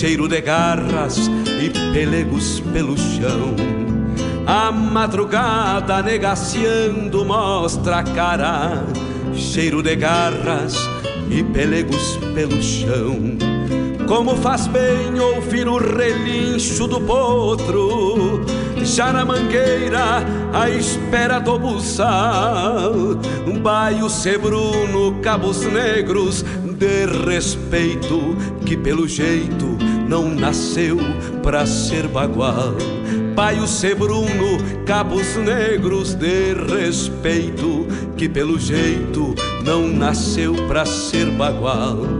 cheiro de garras e pelegos pelo chão. A madrugada negaciando mostra a cara, cheiro de garras e pelegos pelo chão. Como faz bem ouvir o relincho do potro, já na mangueira à espera do buçal. Baio sebruno, cabos negros de respeito, que pelo jeito não nasceu pra ser bagual. Baio sebruno, cabos negros de respeito, que pelo jeito não nasceu pra ser bagual.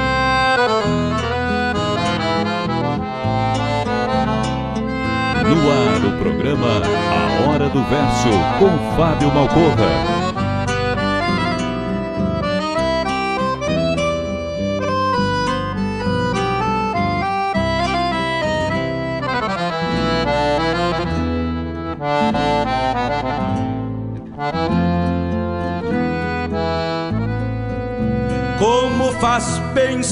No ar, o programa A Hora do Verso, com Fábio Malcorra.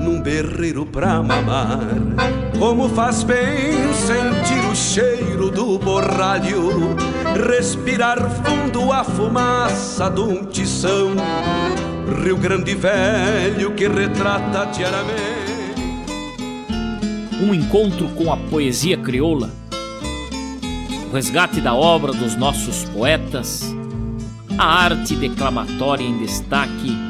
num berreiro pra mamar. Como faz bem sentir o cheiro do borralho, respirar fundo a fumaça de um tição. Rio Grande Velho que retrata diariamente. Um encontro com a poesia crioula, o resgate da obra dos nossos poetas, a arte declamatória em destaque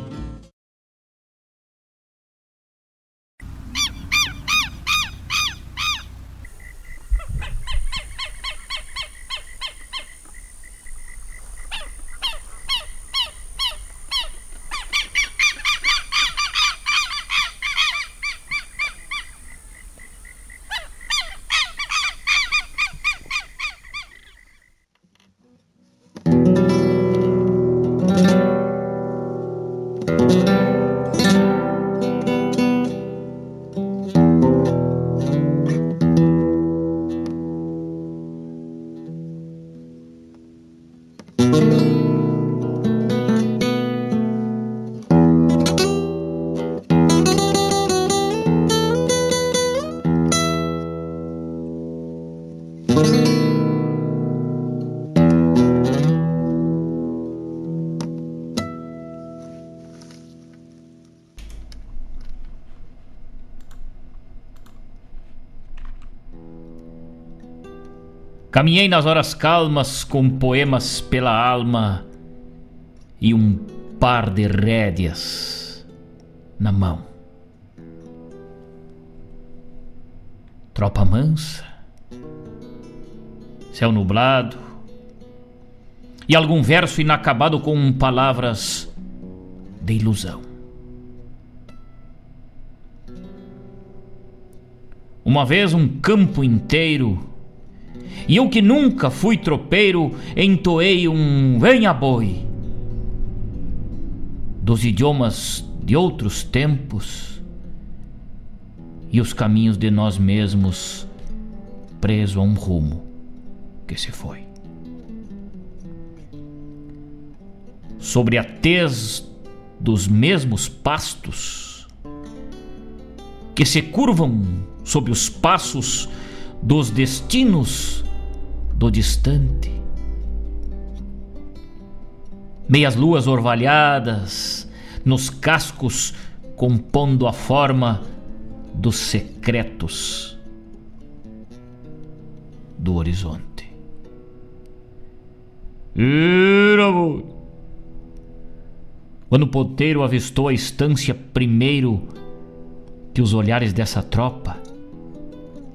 Caminhei nas horas calmas com poemas pela alma e um par de rédeas na mão. Tropa mansa, céu nublado, e algum verso inacabado com palavras de ilusão. Uma vez um campo inteiro, e eu que nunca fui tropeiro, entoei um venha boi. Dos idiomas de outros tempos e os caminhos de nós mesmos preso a um rumo que se foi. Sobre a tez dos mesmos pastos que se curvam sob os passos dos destinos do distante. Meias luas orvalhadas nos cascos compondo a forma dos secretos do horizonte. Quando o ponteiro avistou a estância primeiro que os olhares dessa tropa,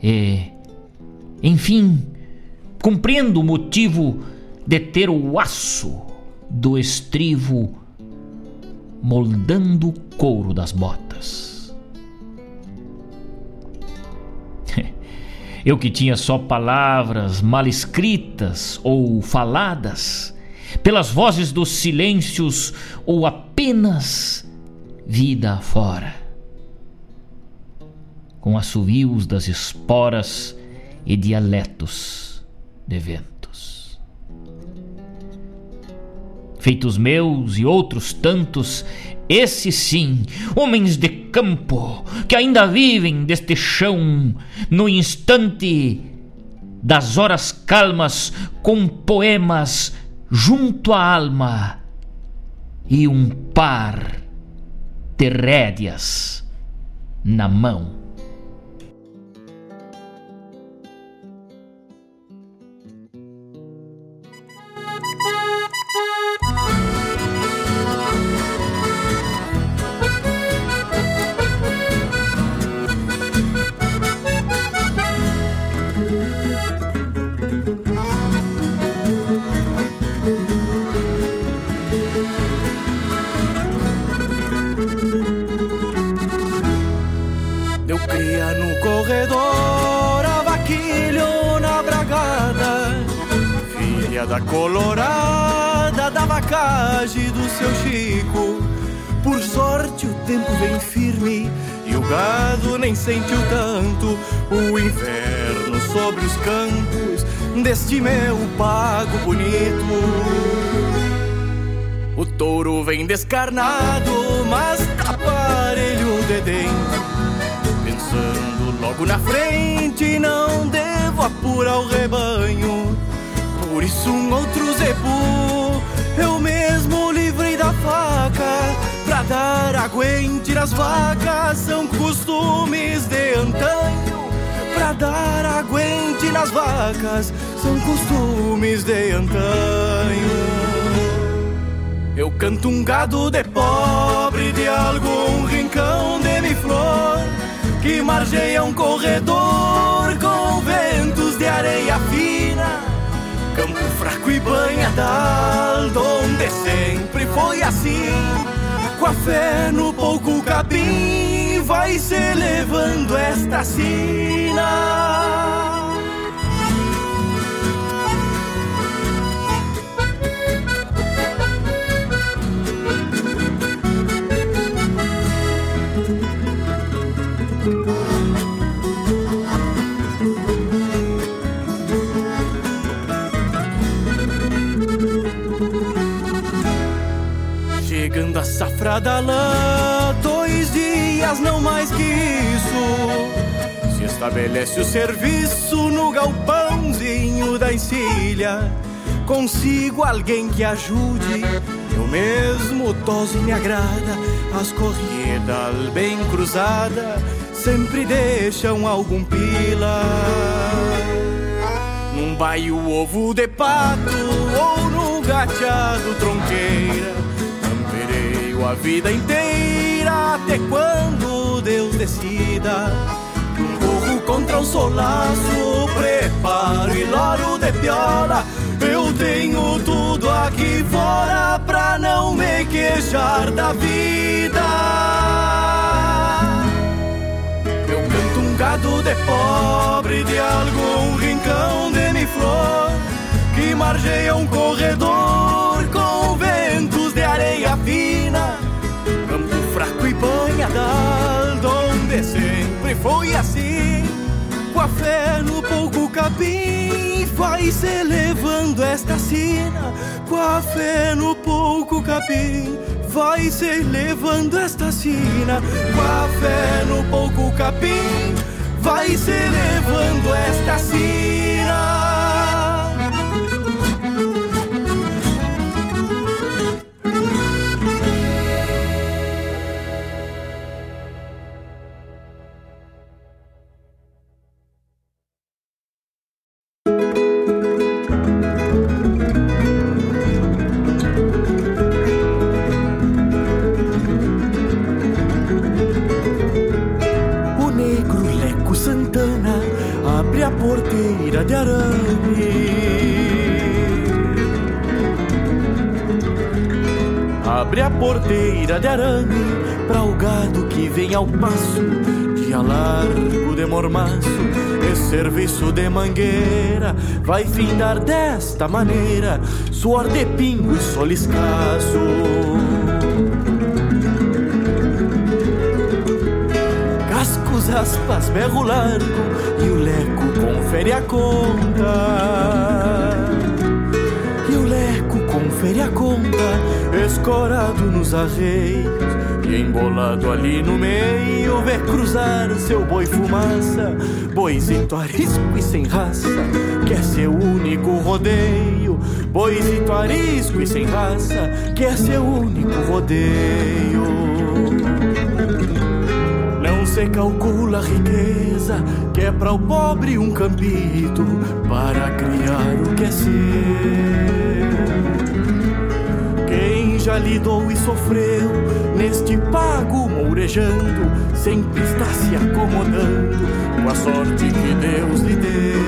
e, enfim, compreendo o motivo de ter o aço do estrivo moldando o couro das botas. Eu que tinha só palavras mal escritas ou faladas, pelas vozes dos silêncios ou apenas vida afora. Com assovios das esporas e dialetos de ventos. Feitos meus e outros tantos, esses sim, homens de campo, que ainda vivem deste chão, no instante das horas calmas, com poemas junto à alma e um par de rédeas na mão. Da colorada da vacagem do seu Chico. Por sorte o tempo vem firme e o gado nem sentiu tanto o inverno sobre os campos deste meu pago bonito. O touro vem descarnado, mas tá de dentro. Pensando logo na frente, não devo apurar o rebanho por isso um outro zebu. Eu mesmo livrei da faca Pra dar aguente nas vacas. São costumes de antanho Pra dar aguente nas vacas. São costumes de antanho. Eu canto um gado de pobre De algum rincão de mi-flor Que margeia um corredor Com ventos de areia fina Campo fraco e banhadal, onde sempre foi assim. Com a fé no pouco capim, vai se levando esta sina. Chegando a safra da lã, dois dias, não mais que isso. Se estabelece o serviço no galpãozinho da encilha. Consigo alguém que ajude, eu mesmo toso me agrada. As corridas bem cruzadas sempre deixam algum pila. Num baio ovo de pato ou no gateado tronqueira a vida inteira até quando Deus decida. Corro contra o solaço, preparo e loro de piola. Eu tenho tudo aqui fora pra não me queixar da vida. Eu canto um gado de pobre de algum rincão de mi flor que margeia um corredor fraco e banhadal, onde sempre foi assim, com a fé no pouco capim, vai se levando esta sina, com a fé no pouco capim. Vai se levando esta sina, com a fé no pouco capim, vai se levando esta sina. Ao passo, dia largo de mormaço, e serviço de mangueira vai findar desta maneira, suor de pingo e sol escasso. Cascos, aspas, berro largo e o leco confere a conta confere a conta, escorado nos arreios e embolado ali no meio, vê cruzar seu boi fumaça, boizito arisco e sem raça, que é seu único rodeio, boizito arisco e sem raça, que é seu único rodeio. Não se calcula a riqueza que é para o pobre um campito para criar o que é seu já lidou e sofreu neste pago mourejando, sempre está se acomodando com a sorte que Deus lhe deu.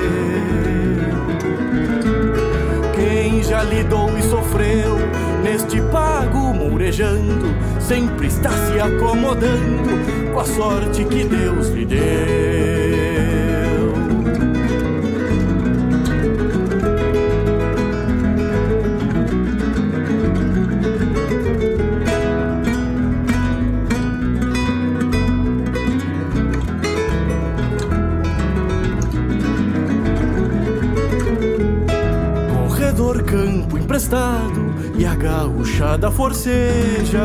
Quem já lidou e sofreu neste pago mourejando, sempre está se acomodando com a sorte que Deus lhe deu. E a gauchada forceja.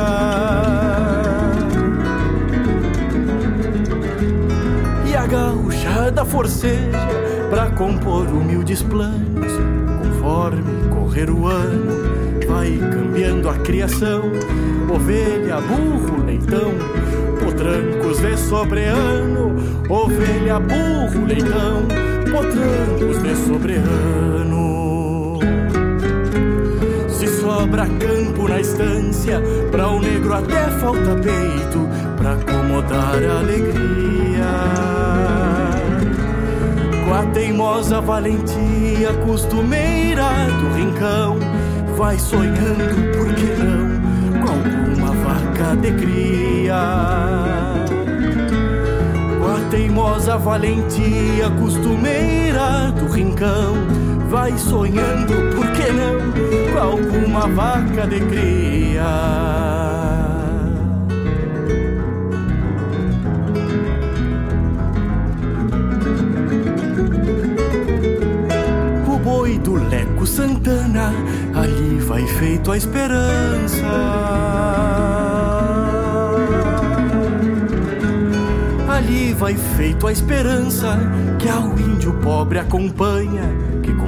E a gauchada forceja pra compor humildes planos, conforme correr o ano. Vai cambiando a criação, ovelha, burro, leitão, potrancos de sobreano, ovelha, burro, leitão, potrancos de sobreano sobra campo na estância, pra o negro até falta peito, pra acomodar a alegria. Com a teimosa valentia costumeira do rincão, vai sonhando, por que não, com alguma vaca de cria. Com a teimosa valentia costumeira do rincão, vai sonhando, por que não? alguma vaca de cria. O boi do Leco Santana, ali vai feito a esperança. Ali vai feito a esperança que ao índio pobre acompanha, com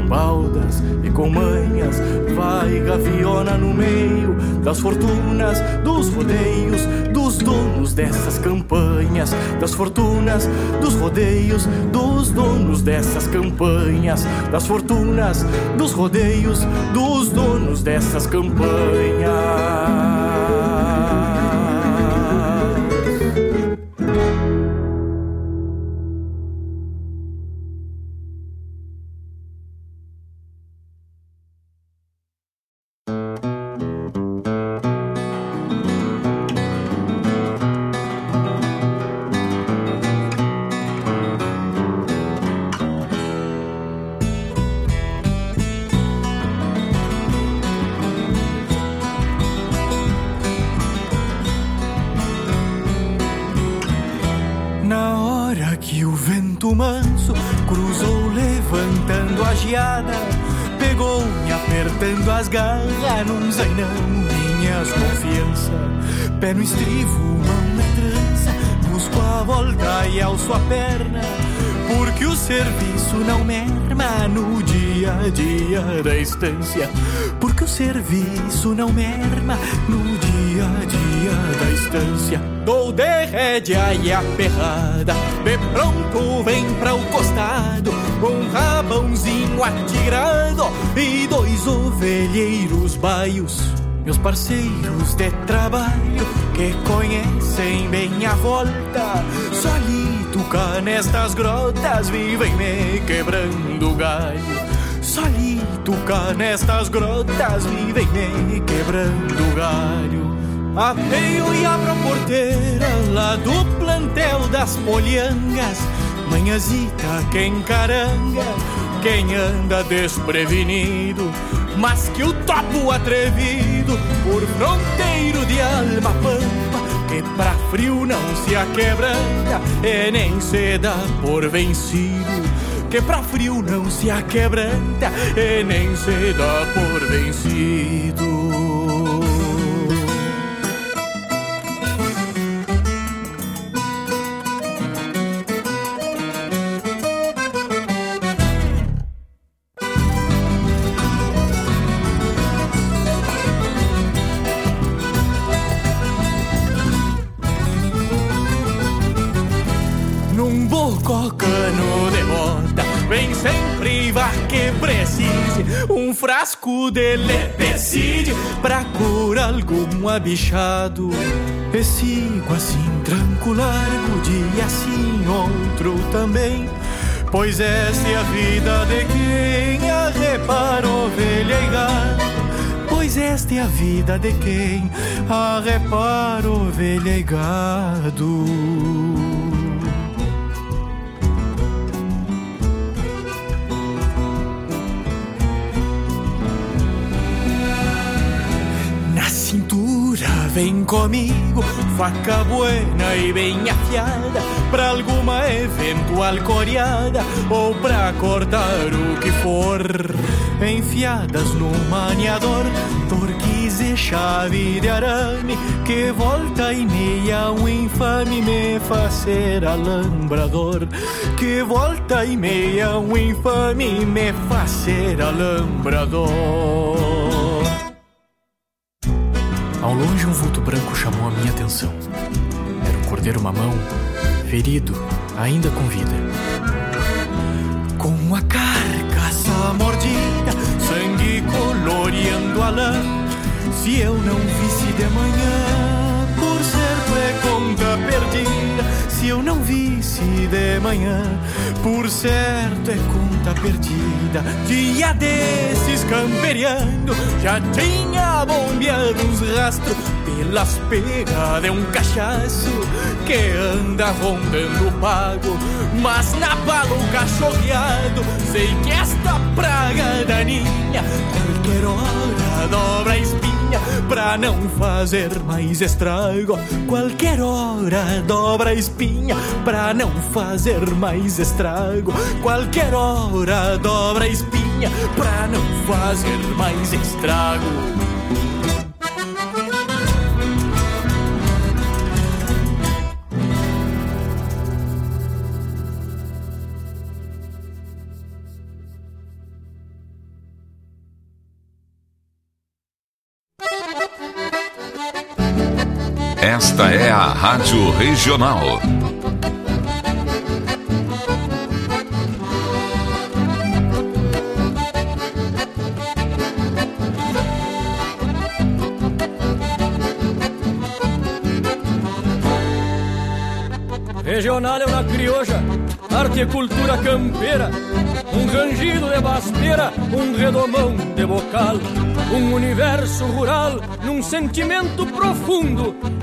baldas e com manhas vai gaviona no meio das fortunas, dos rodeios, dos donos dessas campanhas, das fortunas, dos rodeios, dos donos dessas campanhas, das fortunas, dos rodeios, dos donos dessas campanhas. Apertando as garras num zainão, minhas confiança, pé no estrivo, mão na trança, busco a volta e alço a perna, porque o serviço não merma no dia a dia da estância, porque o serviço não merma no dia a dia da estância. Dou de rédea e aperrada De pronto vem pra o costado Um rabãozinho atirado E dois ovelheiros baios Meus parceiros de trabalho Que conhecem bem a volta Solito cá nestas grotas Vivem me quebrando galho Solito cá nestas grotas Vivem me quebrando galho Apeio e abro a porteira lá do plantel das polhangas. Manhãzita quem caranga, quem anda desprevenido, mas que o topo atrevido por fronteiro de alma pampa, que pra frio não se aquebranta e nem se dá por vencido. Que pra frio não se aquebranta e nem se dá por vencido. De lepecide pra curar algum abichado. E sigo assim tranquilo largo, dia assim outro também. Pois essa é a vida de quem arrepara ovelha e gado. Pois esta é a vida de quem arrepara ovelha e gado. Vem comigo, faca buena e bem afiada Pra alguma eventual coreada Ou pra cortar o que for. Enfiadas no maniador Torquis e chave de arame Que volta e meia um infame me faz ser alambrador. Que volta e meia um infame me faz ser alambrador ao longe, um vulto branco chamou a minha atenção. Era um cordeiro mamão, ferido, ainda com vida. Com a carcaça mordida, sangue coloreando a lã. Se eu não visse de manhã, por certo é conta perdida. Se eu não visse de manhã, por certo é conta perdida. Dia desses camperiando, já tinha bombeado uns rastros pelas pegas de um cachaço que anda rondando o pago. Mas na bala o cachorreado, sei que esta praga daninha qualquer hora dobra a espinha pra não fazer mais estrago. Qualquer hora dobra a espinha pra não fazer mais estrago. Qualquer hora dobra a espinha pra não fazer mais estrago. Esta é a Rádio Regional. Regional é uma crioja, arte e cultura campeira, um rangido de basteira, um redomão de bocal um universo rural num sentimento profundo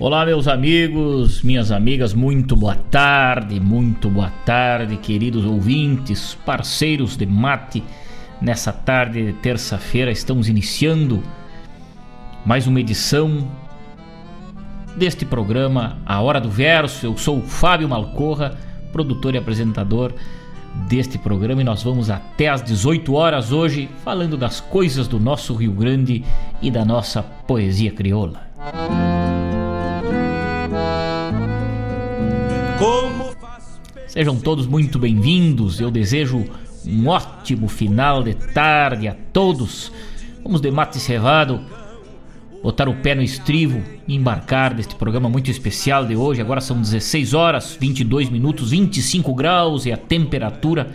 Olá, meus amigos, minhas amigas, muito boa tarde, muito boa tarde, queridos ouvintes, parceiros de mate. Nessa tarde de terça-feira, estamos iniciando mais uma edição deste programa, A Hora do Verso. Eu sou o Fábio Malcorra, produtor e apresentador deste programa, e nós vamos até às 18 horas hoje falando das coisas do nosso Rio Grande e da nossa poesia crioula. Sejam todos muito bem-vindos. Eu desejo um ótimo final de tarde a todos. Vamos de mate cevado, botar o pé no estrivo e embarcar neste programa muito especial de hoje. Agora são 16 horas, 22 minutos, 25 graus e a temperatura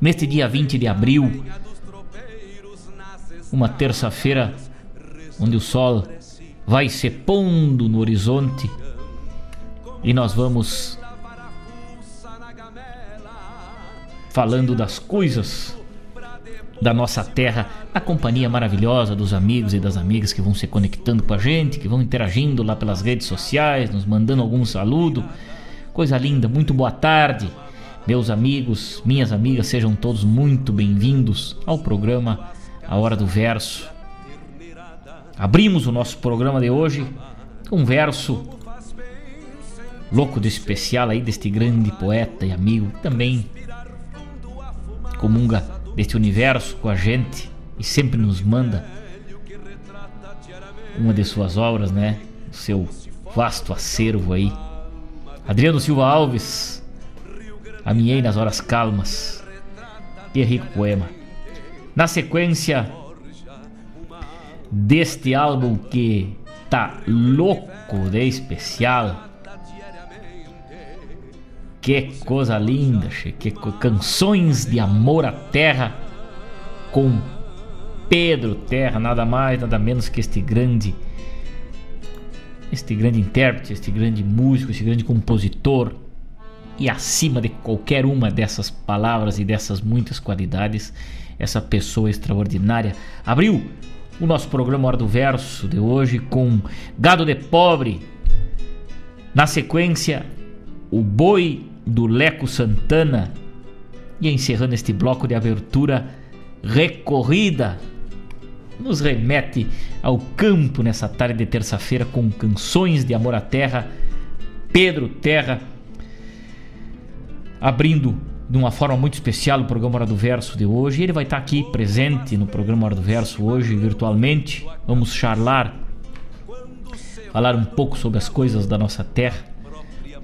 neste dia 20 de abril. Uma terça-feira onde o sol vai se pondo no horizonte e nós vamos falando das coisas da nossa terra, na companhia maravilhosa dos amigos e das amigas que vão se conectando com a gente, que vão interagindo lá pelas redes sociais, nos mandando algum saludo. Coisa linda, muito boa tarde, meus amigos, minhas amigas, sejam todos muito bem-vindos ao programa A Hora do Verso. Abrimos o nosso programa de hoje com um verso louco de especial aí deste grande poeta e amigo, também comunga deste universo com a gente e sempre nos manda uma de suas obras, né? O seu vasto acervo aí. Adriano Silva Alves, Aminhei nas horas calmas. Que rico poema. Na sequência deste álbum que tá louco de especial, que coisa linda, che. que canções de amor à terra com Pedro Terra, nada mais, nada menos que este grande este grande intérprete, este grande músico, este grande compositor e acima de qualquer uma dessas palavras e dessas muitas qualidades, essa pessoa extraordinária abriu o nosso programa Hora do Verso de hoje com Gado de Pobre. Na sequência, o Boi do Leco Santana. E encerrando este bloco de abertura recorrida, nos remete ao campo nessa tarde de terça-feira com canções de amor à terra. Pedro Terra abrindo de uma forma muito especial o programa Hora do Verso de hoje. Ele vai estar aqui presente no programa Hora do Verso hoje virtualmente. Vamos charlar, falar um pouco sobre as coisas da nossa terra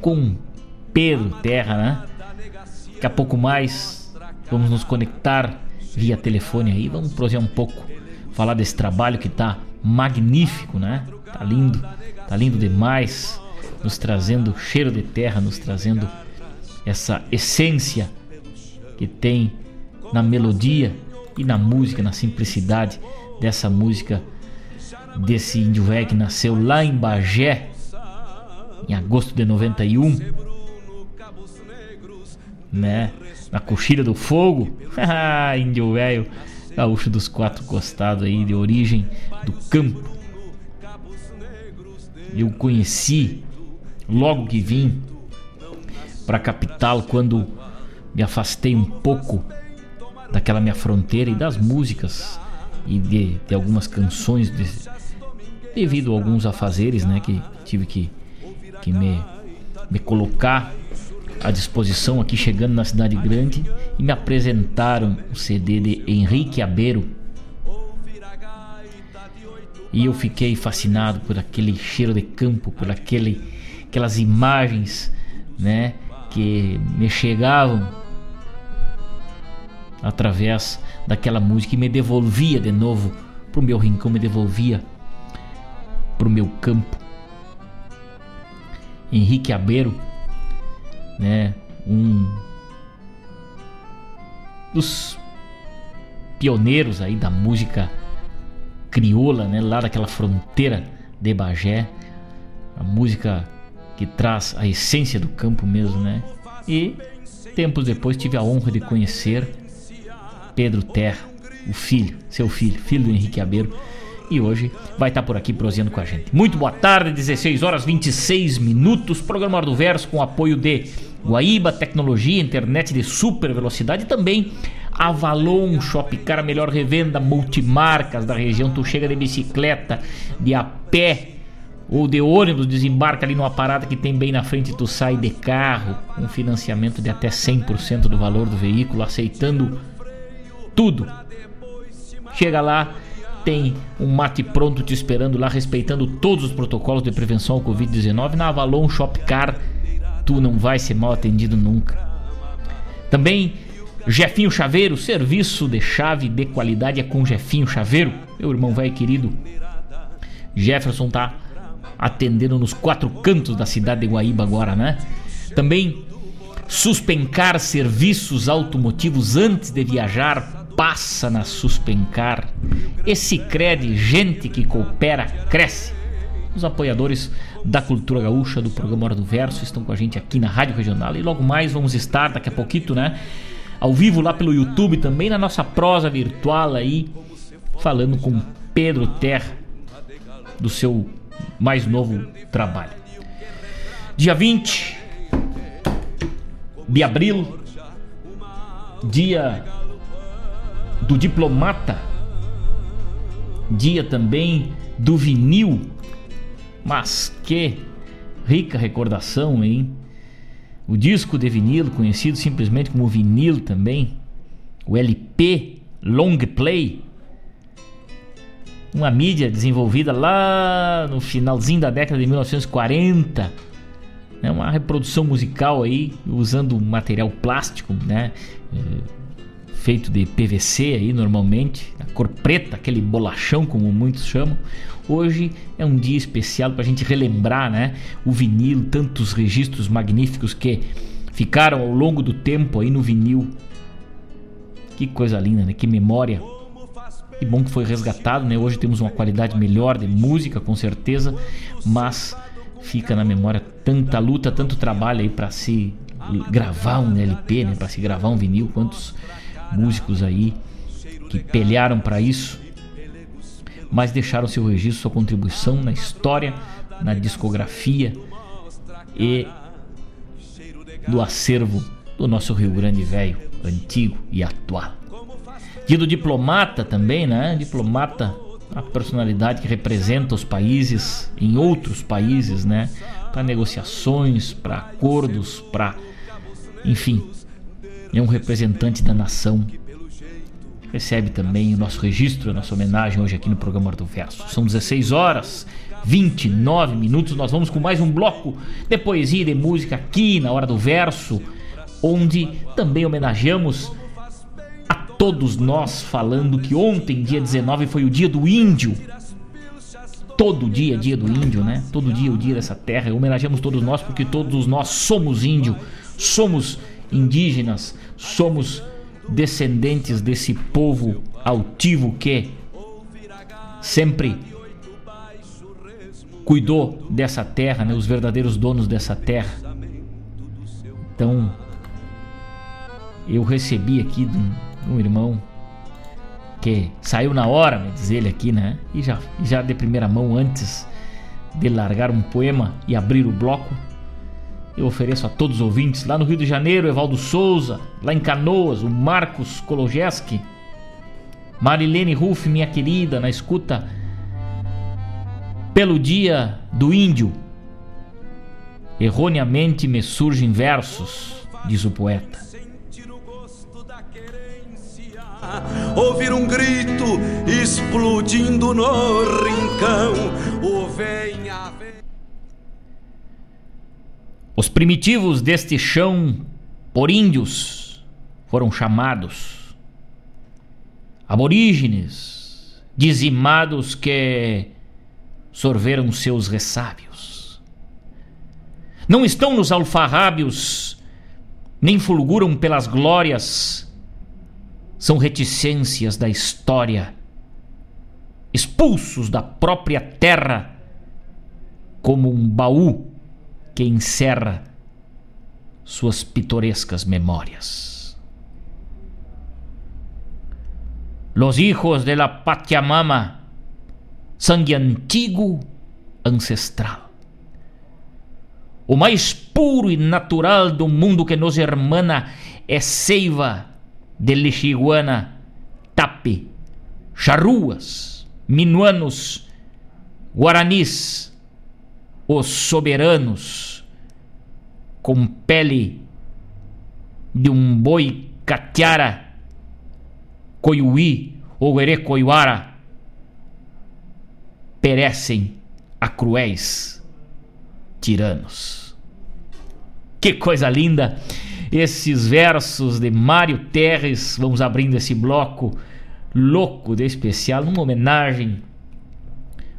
com Pedro Terra, né? Daqui a pouco mais vamos nos conectar via telefone aí, vamos prosear um pouco, falar desse trabalho que tá magnífico, né? Tá lindo, tá lindo demais, nos trazendo cheiro de terra, nos trazendo essa essência que tem na melodia e na música, na simplicidade dessa música desse índio velho que nasceu lá em Bagé em agosto de 91 né? Na coxilha do fogo. Índio velho. gaúcho dos quatro costados aí, de origem do campo. Eu conheci logo que vim para a capital quando me afastei um pouco daquela minha fronteira e das músicas e de, de algumas canções de, devido a alguns afazeres, né, que tive que, que me, me colocar à disposição aqui chegando na cidade grande e me apresentaram o CD de Henrique Abeiro. E eu fiquei fascinado por aquele cheiro de campo, por aquele, aquelas imagens, né, que me chegavam através daquela música e me devolvia de novo pro meu rincão, me devolvia pro meu campo. Henrique Abeiro né? Um dos pioneiros aí da música crioula, né? Lá daquela fronteira de Bagé, a música que traz a essência do campo mesmo, né? E tempos depois tive a honra de conhecer Pedro Terra, o filho, seu filho, filho do Henrique Abeiro e hoje vai estar por aqui prosseando com a gente. Muito boa tarde, 16 horas 26 minutos, programa do Verso com apoio de Guaíba Tecnologia, internet de super velocidade e também Avalon Shopcar, a melhor revenda multimarcas da região. Tu chega de bicicleta, de a pé ou de ônibus, desembarca ali numa parada que tem bem na frente, tu sai de carro, um financiamento de até 100% do valor do veículo, aceitando tudo. Chega lá, tem um mate pronto te esperando lá, respeitando todos os protocolos de prevenção ao Covid-19. Na Avalon Shopcar, tu não vai ser mal atendido nunca. Também Jefinho Chaveiro, serviço de chave de qualidade é com Jefinho Chaveiro. Meu irmão velho querido Jefferson tá atendendo nos quatro cantos da cidade de Guaíba agora, né? Também suspencar serviços automotivos antes de viajar passa na Suspencar. Esse crede, gente que coopera, cresce. Os apoiadores da cultura gaúcha do programa Hora do Verso estão com a gente aqui na Rádio Regional e logo mais vamos estar daqui a pouquinho, né? Ao vivo lá pelo YouTube também na nossa prosa virtual aí, falando com Pedro Terra do seu mais novo trabalho. Dia 20 de abril, dia do diplomata, dia também do vinil. Mas que rica recordação, hein? O disco de vinil, conhecido simplesmente como vinil também, o LP Long Play, uma mídia desenvolvida lá no finalzinho da década de 1940, né? uma reprodução musical aí usando material plástico, né? Feito de PVC aí normalmente, a cor preta, aquele bolachão como muitos chamam. Hoje é um dia especial para a gente relembrar, né, o vinil, tantos registros magníficos que ficaram ao longo do tempo aí no vinil. Que coisa linda, né? Que memória. Que bom que foi resgatado, né? Hoje temos uma qualidade melhor de música, com certeza, mas fica na memória tanta luta, tanto trabalho aí para se gravar um LP, né? Para se gravar um vinil, quantos músicos aí que pelearam para isso, mas deixaram seu registro, sua contribuição na história, na discografia e do acervo do nosso Rio Grande Velho, antigo e atual. Dia do diplomata também, né? Diplomata, a personalidade que representa os países em outros países, né? Para negociações, para acordos, para enfim, é um representante da nação. Recebe também o nosso registro, a nossa homenagem hoje aqui no programa do Verso. São 16 horas 29 minutos. Nós vamos com mais um bloco de poesia e de música aqui na Hora do Verso, onde também homenageamos a todos nós, falando que ontem, dia 19, foi o dia do índio. Todo dia dia do índio, né? Todo dia o dia dessa terra. Homenageamos todos nós porque todos nós somos índio, somos indígenas, somos descendentes desse povo altivo que sempre cuidou dessa terra, né, os verdadeiros donos dessa terra. Então, eu recebi aqui de um, um irmão que saiu na hora, me diz ele aqui, né? E já, já de primeira mão, antes de largar um poema e abrir o bloco, eu ofereço a todos os ouvintes lá no Rio de Janeiro, Evaldo Souza, lá em Canoas, o Marcos Kolojeski, Marilene Ruff, minha querida, na escuta pelo dia do índio. Erroneamente me surgem versos, diz o poeta. Ouvir um grito explodindo no rincão, o venha, primitivos deste chão por índios foram chamados. Aborígenes, dizimados que sorveram seus ressábios. Não estão nos alfarrábios, nem fulguram pelas glórias, são reticências da história, expulsos da própria terra, como um baú que encerra suas pitorescas memórias. Los hijos de la Pachamama sangue antigo, ancestral. O mais puro e natural do mundo que nos hermana é seiva de lixiguana, tape, charruas, minuanos, guaranis, os soberanos, com pele de um boi catiara, coiuí ou erecoiuara, perecem a cruéis tiranos. Que coisa linda! Esses versos de Mário Terres, vamos abrindo esse bloco louco de especial, uma homenagem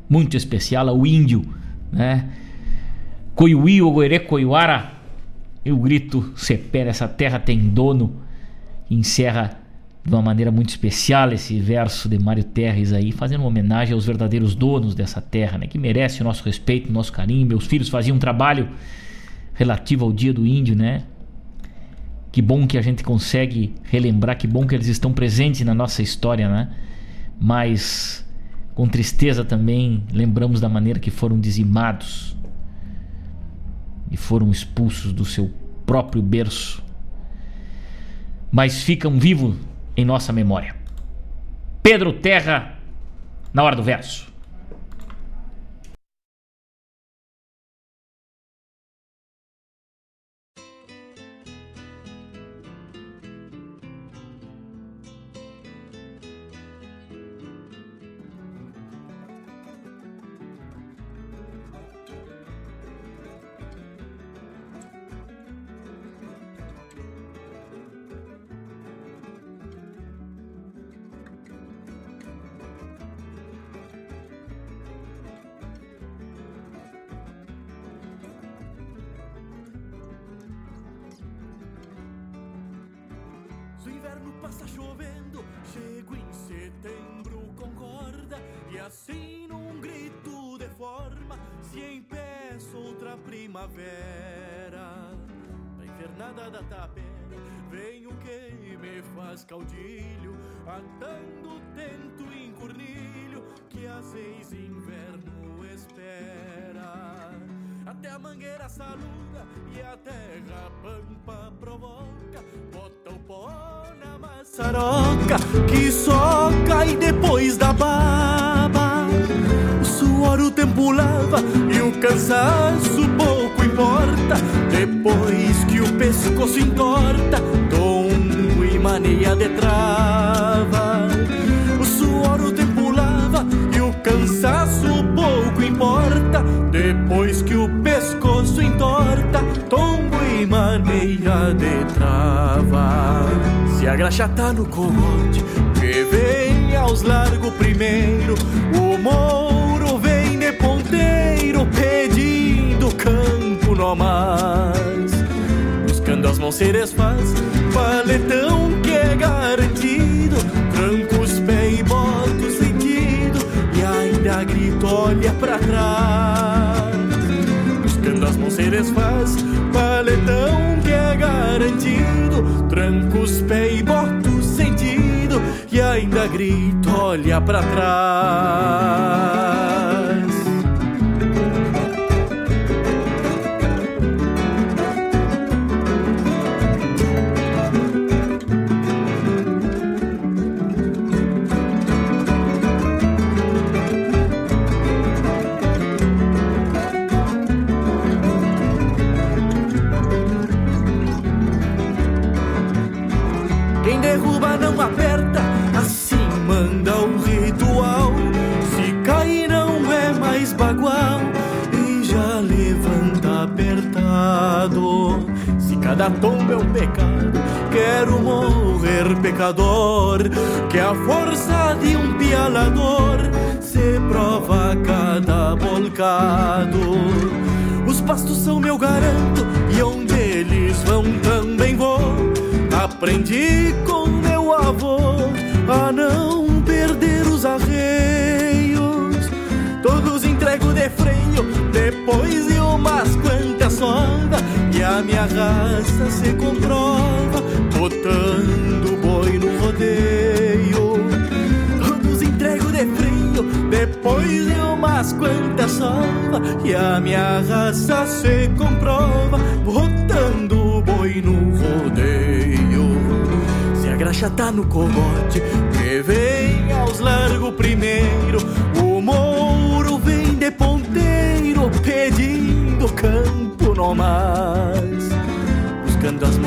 muito especial ao índio, né? Coiuí, Oguerê, Coiuara, e o grito Sepera, essa terra tem dono, encerra de uma maneira muito especial esse verso de Mário Terres aí, fazendo uma homenagem aos verdadeiros donos dessa terra, né, que merece o nosso respeito, o nosso carinho. Meus filhos faziam um trabalho relativo ao Dia do Índio, né? Que bom que a gente consegue relembrar, que bom que eles estão presentes na nossa história, né? Mas com tristeza também lembramos da maneira que foram dizimados e foram expulsos do seu próprio berço. Mas ficam vivos em nossa memória. Pedro Terra, na hora do verso. a mangueira saluda e a terra pampa provoca. Bota o pó na maçaroca que só cai depois da baba. O suor o tempo lava e o cansaço pouco importa. Já tá no cogote Que vem aos largo primeiro. O mouro vem de ponteiro Pedindo campo no mais Buscando as mãos seres faz Paletão que é garantido. Tranco os pés e boto sentido E ainda grito, olha pra trás. Buscando as mãos seres faz Paletão garantido Tranco os pés e boto sentido E ainda grito, olha para trás. Cada tomba é um pecado. Quero morrer pecador, que a força de um pialador se prova cada volcado. Os pastos são meu garanto, e onde eles vão também vou. Aprendi com meu avô a não perder os arreios. Todos entrego de freio, depois de umas quantas sondas a minha raça se comprova botando boi no rodeio. Todos entrego de frio depois de umas quantas sova e a minha raça se comprova botando boi no rodeio. Se a graxa tá no cogote, que vem aos largo primeiro. O mouro vem de ponteiro pedindo mar buscando as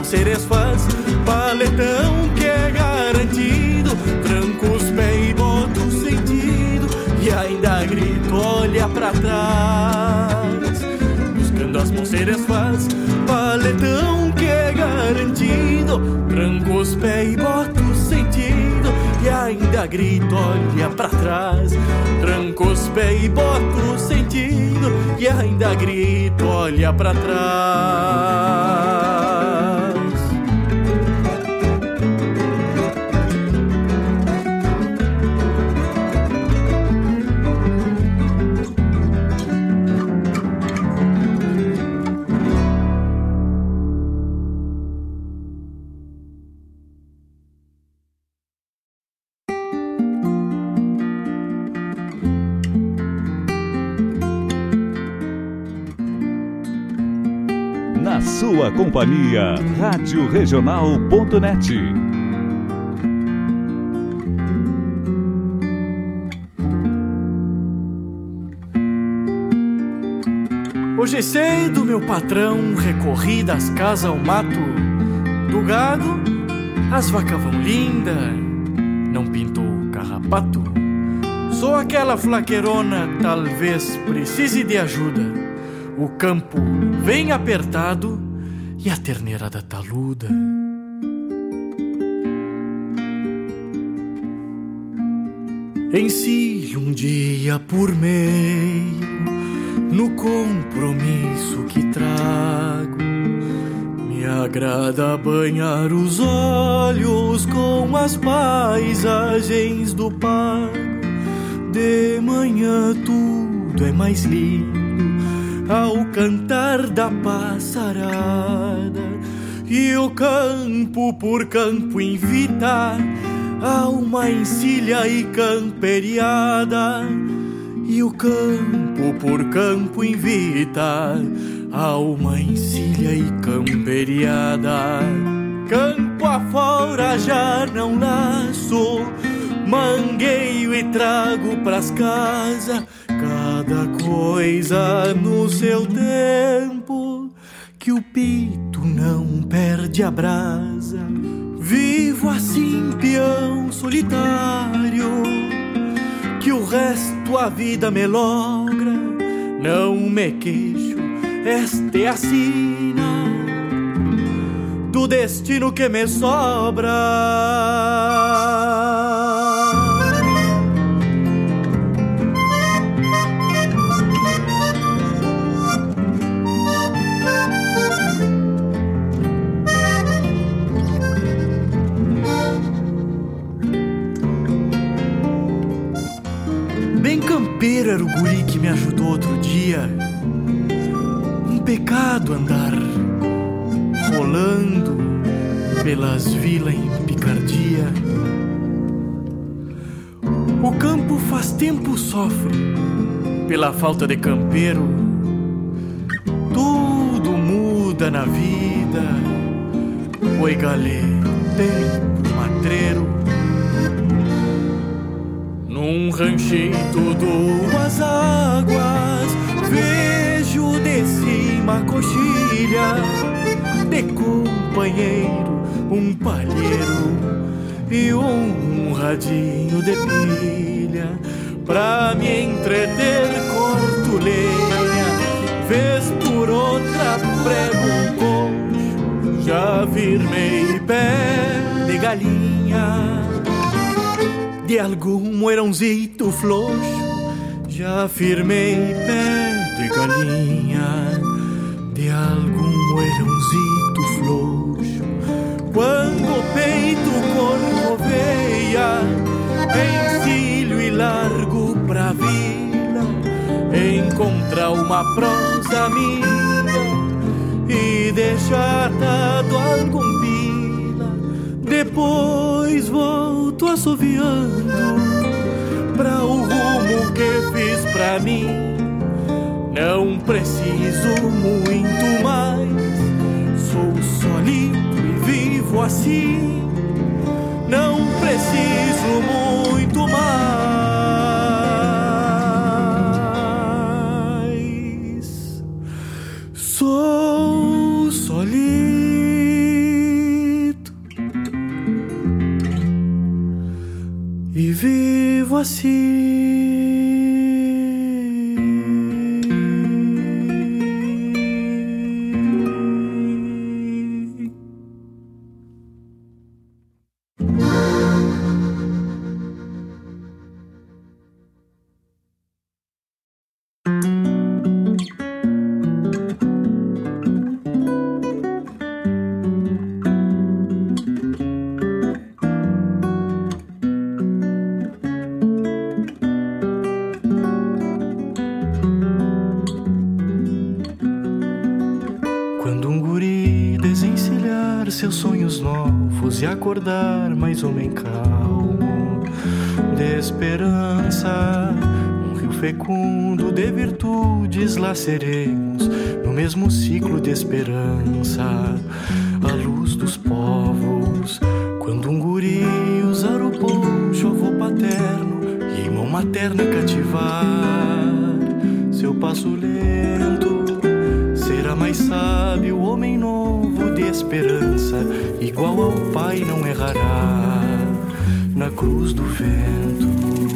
faz paletão que é garantido, tranco os pés e boto o sentido, e ainda grito, olha pra trás. Buscando as faz paletão que é garantido, tranco os pés e boto e ainda grito, olha pra trás. Tranco os pés e boto o sentido, e ainda grito, olha pra trás. Companhia, Rádio Regional.net. Hoje sei do meu patrão, recorri das casas ao mato. Do gado, as vacas vão linda, não pintou carrapato. Sou aquela flaqueirona, talvez precise de ajuda. O campo vem apertado e a terneira da taluda. si um dia por meio no compromisso que trago. Me agrada banhar os olhos com as paisagens do pago. De manhã tudo é mais lindo ao cantar da passarada e o campo por campo invita a uma encilha e camperiada e o campo por campo invita a uma encilha e camperiada. Campo afora já não laço mangueio e trago pras casas cada coisa no seu tempo, que o pito não perde a brasa. Vivo assim, peão solitário, que o resto a vida me logra. Não me queixo, esta é a sina do destino que me sobra. Campeiro era o guri que me ajudou outro dia. Um pecado andar rolando pelas vilas em picardia. O campo faz tempo sofre pela falta de campeiro. Tudo muda na vida. Oi, galê, tempo matreiro. Num ranchito duas águas, vejo de cima a coxilha de companheiro, um palheiro e um radinho de pilha pra me entreter corto lenha vez por outra prego um coxo já firmei pé de galinha de algum moerãozito floxo já firmei pé de galinha de algum moerãozito floxo quando o peito corcoveia, encilho e largo pra vila, encontrar uma prosa minha e deixar dado algum pila. Depois volto assoviando pra o rumo que fiz pra mim. Não preciso muito mais, sou solito vivo assim, não preciso muito mais. Vivo acordar mais homem calmo de esperança. Um rio fecundo de virtudes lá seremos no mesmo ciclo de esperança. A luz dos povos, quando um guri usar o poncho, avô paterno e mão materna cativar seu passo lento. Será mais sábio homem novo de esperança igual ao Pai não errará na cruz do vento.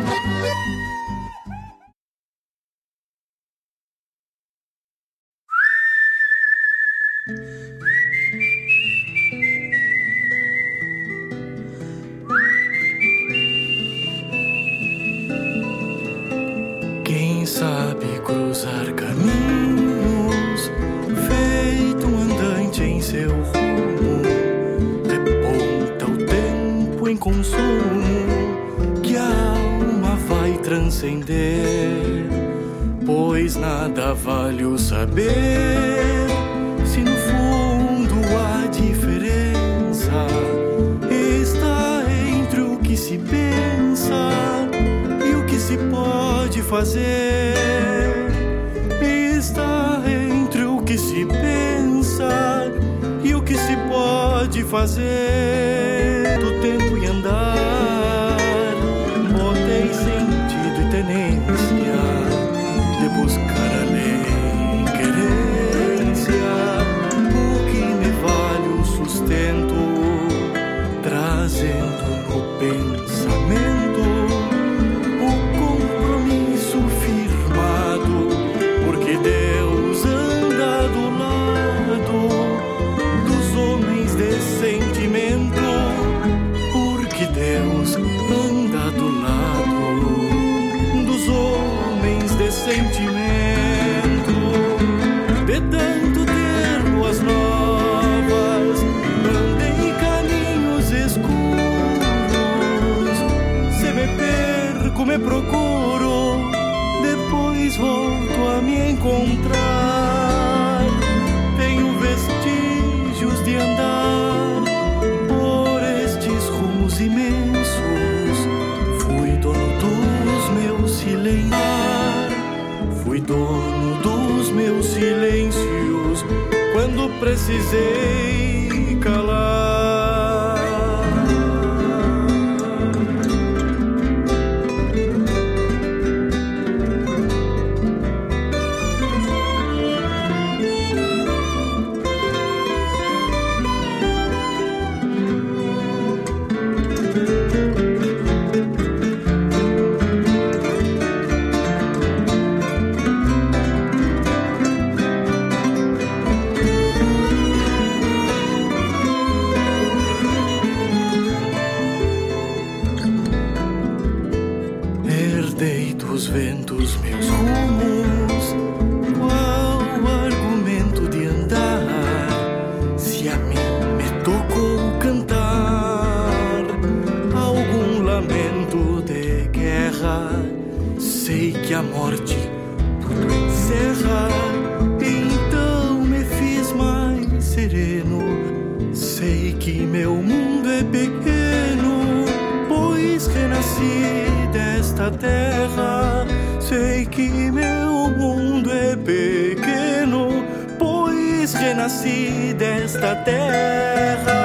terra. Sei que meu mundo é pequeno, pois renasci desta terra.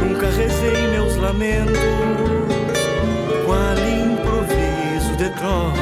Nunca rezei meus lamentos, qual improviso de troca.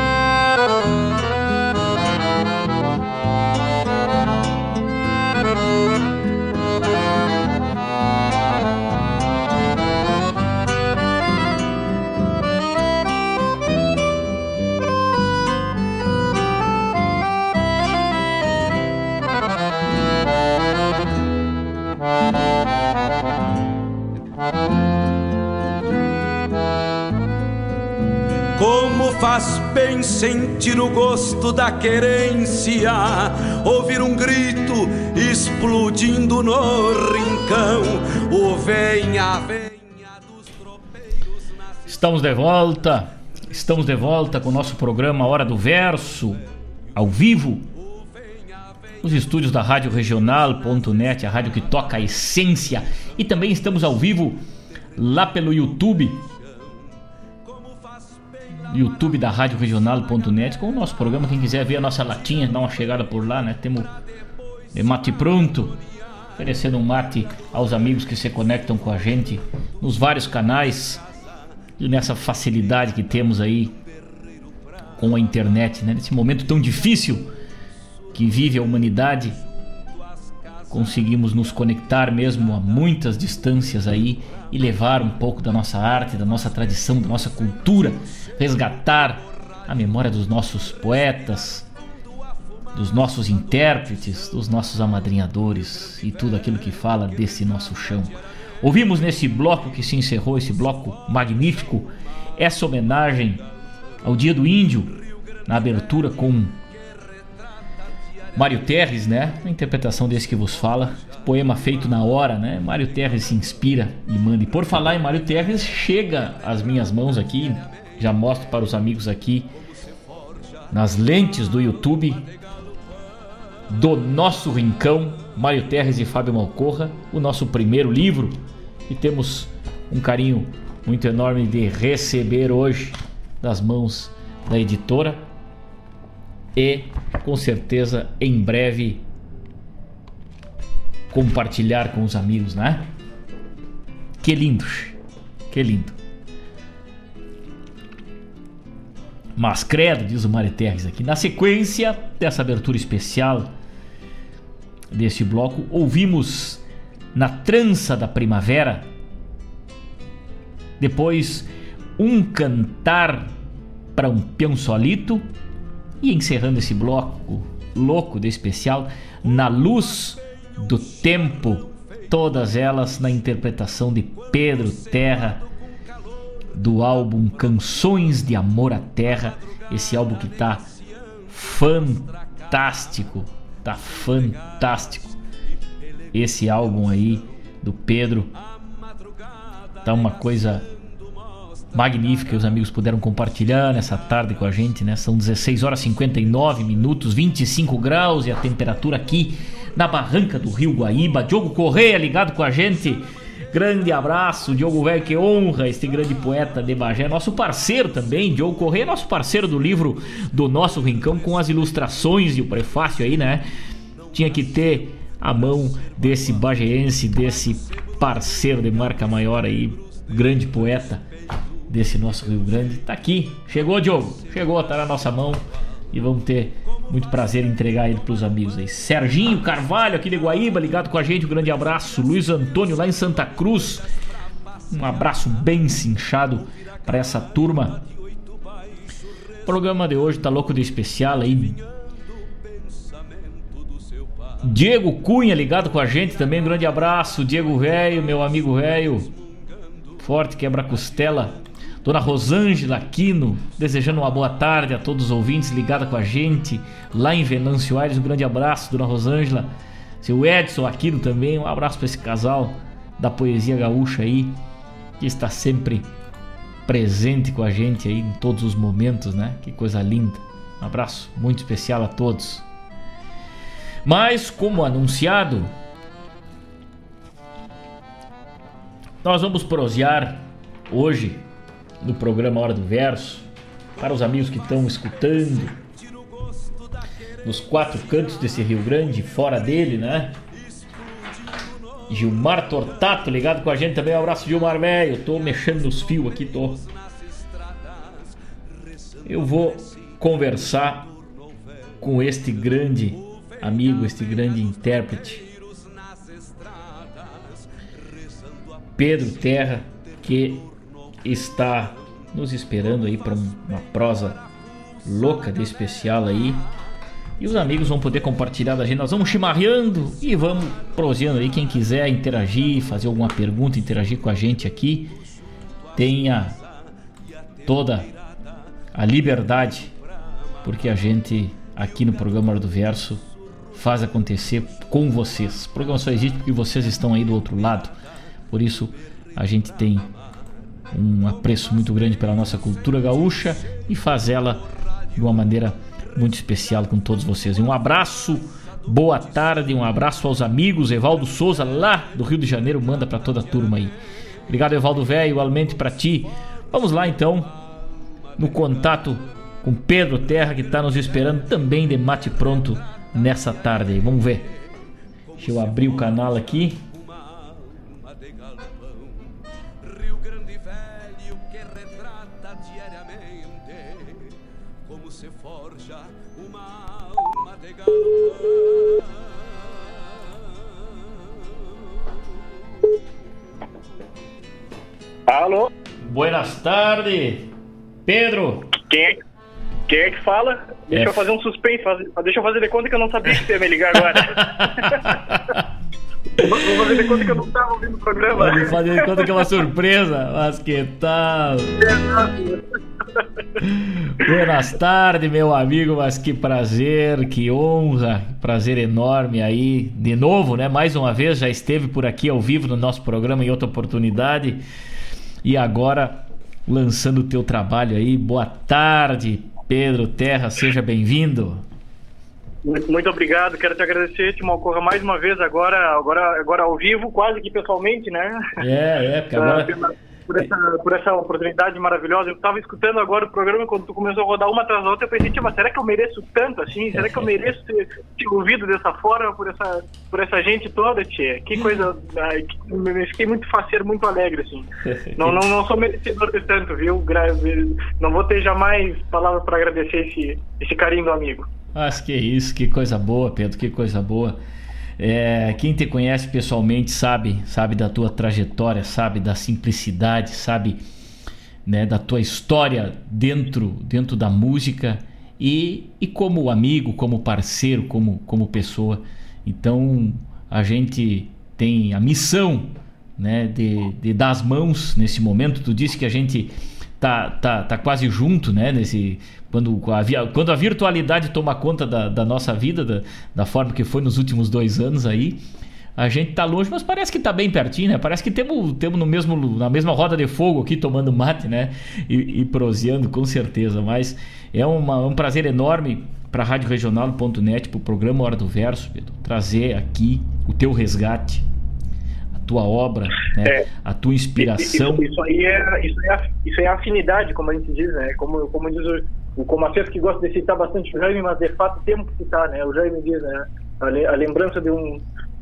Bem sentir o gosto da querência, ouvir um grito explodindo no rincão, o venha, venha dos tropeiros. Estamos de volta, estamos de volta com o nosso programa Hora do Verso, ao vivo, nos estúdios da Rádio Regional.net, a rádio que toca a essência, e também estamos ao vivo lá pelo YouTube YouTube da Rádio Regional.net com o nosso programa. Quem quiser ver a nossa latinha, dá uma chegada por lá, né? Temos mate pronto, oferecendo um mate aos amigos que se conectam com a gente nos vários canais e nessa facilidade que temos aí com a internet, né? Nesse momento tão difícil que vive a humanidade, conseguimos nos conectar mesmo a muitas distâncias aí e levar um pouco da nossa arte, da nossa tradição, da nossa cultura resgatar a memória dos nossos poetas, dos nossos intérpretes, dos nossos amadrinhadores e tudo aquilo que fala desse nosso chão. Ouvimos nesse bloco que se encerrou, esse bloco magnífico, essa homenagem ao Dia do Índio, na abertura com Mário Terres, né? A interpretação desse que vos fala, poema feito na hora, né? Mário Terres se inspira e manda. E por falar em Mário Terres, chega às minhas mãos aqui já mostro para os amigos aqui nas lentes do YouTube do nosso rincão, Mário Terres e Fábio Malcorra, o nosso primeiro livro e temos um carinho muito enorme de receber hoje das mãos da editora e com certeza em breve compartilhar com os amigos, né? Que lindo, que lindo. Mas credo, diz o Mário Terres aqui. Na sequência dessa abertura especial deste bloco, ouvimos Na Trança da Primavera. Depois, Um Cantar para um Peão Solito. E encerrando esse bloco louco de especial, Na Luz do Tempo. Todas elas na interpretação de Pedro Terra do álbum Canções de Amor à Terra. Esse álbum que tá fantástico, tá fantástico. Esse álbum aí do Pedro tá uma coisa magnífica. Os amigos puderam compartilhar nessa tarde com a gente, né? São 16 horas 59 minutos, 25 graus e a temperatura aqui na barranca do Rio Guaíba. Diogo Correia ligado com a gente Grande abraço, Diogo Velho, que honra este grande poeta de Bagé, nosso parceiro também, Diogo Correia, nosso parceiro do livro do Nosso Rincão, com as ilustrações e o prefácio aí, né? Tinha que ter a mão desse bageense, desse parceiro de marca maior aí, grande poeta desse nosso Rio Grande. Tá aqui, chegou, Diogo, chegou, tá na nossa mão e vamos ter muito prazer em entregar ele para os amigos aí. Serginho Carvalho aqui de Guaíba, ligado com a gente, um grande abraço. Luiz Antônio lá em Santa Cruz, um abraço bem cinchado para essa turma. O programa de hoje tá louco de especial aí. Diego Cunha ligado com a gente também, um grande abraço. Diego Velho, meu amigo velho. Forte quebra-costela Dona Rosângela Aquino, desejando uma boa tarde a todos os ouvintes ligados com a gente lá em Venâncio Aires. Um grande abraço, Dona Rosângela. Seu Edson Aquino também, um abraço para esse casal da poesia gaúcha aí, que está sempre presente com a gente aí em todos os momentos, né? Que coisa linda. Um abraço muito especial a todos. Mas, como anunciado, nós vamos prosear hoje no programa Hora do Verso, para os amigos que estão escutando nos quatro cantos desse Rio Grande, fora dele, né? Gilmar Tortato ligado com a gente também. Um abraço, Gilmar, velho. Tô mexendo nos fios aqui, tô. Eu vou conversar com este grande amigo, este grande intérprete, Pedro Terra, que está nos esperando aí para uma prosa louca de especial aí. E os amigos vão poder compartilhar da gente. Nós vamos chimarreando e vamos proseando aí. Quem quiser interagir, fazer alguma pergunta, interagir com a gente aqui, tenha toda a liberdade, porque a gente aqui no programa Hora do Verso faz acontecer com vocês. O programa só existe porque vocês estão aí do outro lado. Por isso a gente tem um apreço muito grande pela nossa cultura gaúcha e faz ela de uma maneira muito especial com todos vocês. Um abraço, boa tarde, um abraço aos amigos. Evaldo Souza, lá do Rio de Janeiro, manda para toda a turma aí. Obrigado, Evaldo Velho, igualmente para ti. Vamos lá então, no contato com Pedro Terra, que está nos esperando também de mate pronto nessa tarde. Vamos ver. Deixa eu abrir o canal aqui. Alô? Buenas tardes, Pedro. Quem é, quem é que fala? Deixa É. eu fazer um suspense, faz- deixa eu fazer de conta que eu não sabia que você ia me ligar agora. Vou fazer de conta que eu não estava ouvindo o programa. Pode fazer de conta que é uma surpresa, mas que tal? Buenas tardes, meu amigo, mas que prazer, que honra, prazer enorme aí, de novo, né? Mais uma vez, já esteve por aqui ao vivo no nosso programa em outra oportunidade e agora lançando o teu trabalho aí. Boa tarde, Pedro Terra, seja bem-vindo. Muito, obrigado, quero te agradecer, Timo Alcorra, mais uma vez, agora, agora, agora ao vivo, quase que pessoalmente, né? É, é, porque Ah, agora por, essa, por essa oportunidade maravilhosa. Eu estava escutando agora o programa quando tu começou a rodar uma atrás da outra. Eu pensei, "Tia, mas será que eu mereço tanto assim? Será que eu mereço ter, ter ouvido dessa forma por essa, por essa gente toda, tia? Que coisa. ai, que- eu fiquei muito faceiro, muito alegre, assim. Não, não, não sou merecedor de tanto, viu? Não vou ter jamais palavras para agradecer esse, esse carinho do amigo. Mas que isso, que coisa boa, Pedro, que coisa boa. É, quem te conhece pessoalmente sabe, sabe da tua trajetória, sabe da simplicidade, sabe né, da tua história dentro, dentro da música e, e como amigo, como parceiro, como, como pessoa. Então a gente tem a missão né, de, de dar as mãos nesse momento. Tu disse que a gente tá, tá, tá quase junto, né? Nesse, quando, a, quando a virtualidade toma conta da, da nossa vida, da, da forma que foi nos últimos dois anos aí, a gente tá longe, mas parece que tá bem pertinho, né? Parece que temos, temos no mesmo, na mesma roda de fogo aqui tomando mate, né? E, e proseando, com certeza. Mas é uma- um prazer enorme para a Rádio Regional.net, para o programa Hora do Verso, Pedro, trazer aqui o teu resgate, a tua obra, né? É. a tua inspiração. Isso, isso aí é, isso, é, isso é afinidade, como a gente diz, né? Como, como diz o, o Comacês, que gosta de citar bastante o Jaime, mas de fato temos que citar, né? O Jaime diz, né? A, le- a lembrança de um,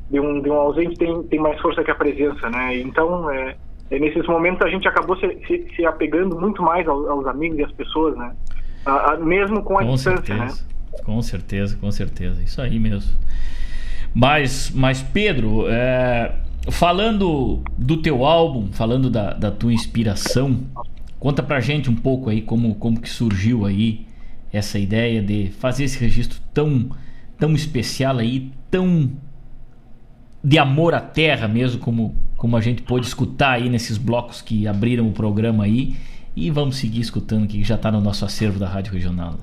de, um, de um ausente tem, tem mais força que a presença, né? Então, é, é, nesses momentos a gente acabou se, se, se apegando muito mais aos, aos amigos e às pessoas, né? A- a- mesmo com a Com distância, né? certeza, com certeza, com certeza. Isso aí mesmo. Mas, mas Pedro, é, falando do teu álbum, falando da, da tua inspiração, conta pra gente um pouco aí como, como que surgiu aí essa ideia de fazer esse registro tão, tão especial aí, tão de amor à terra mesmo, como, como a gente pôde escutar aí nesses blocos que abriram o programa aí. E vamos seguir escutando que já está no nosso acervo da Rádio Regional.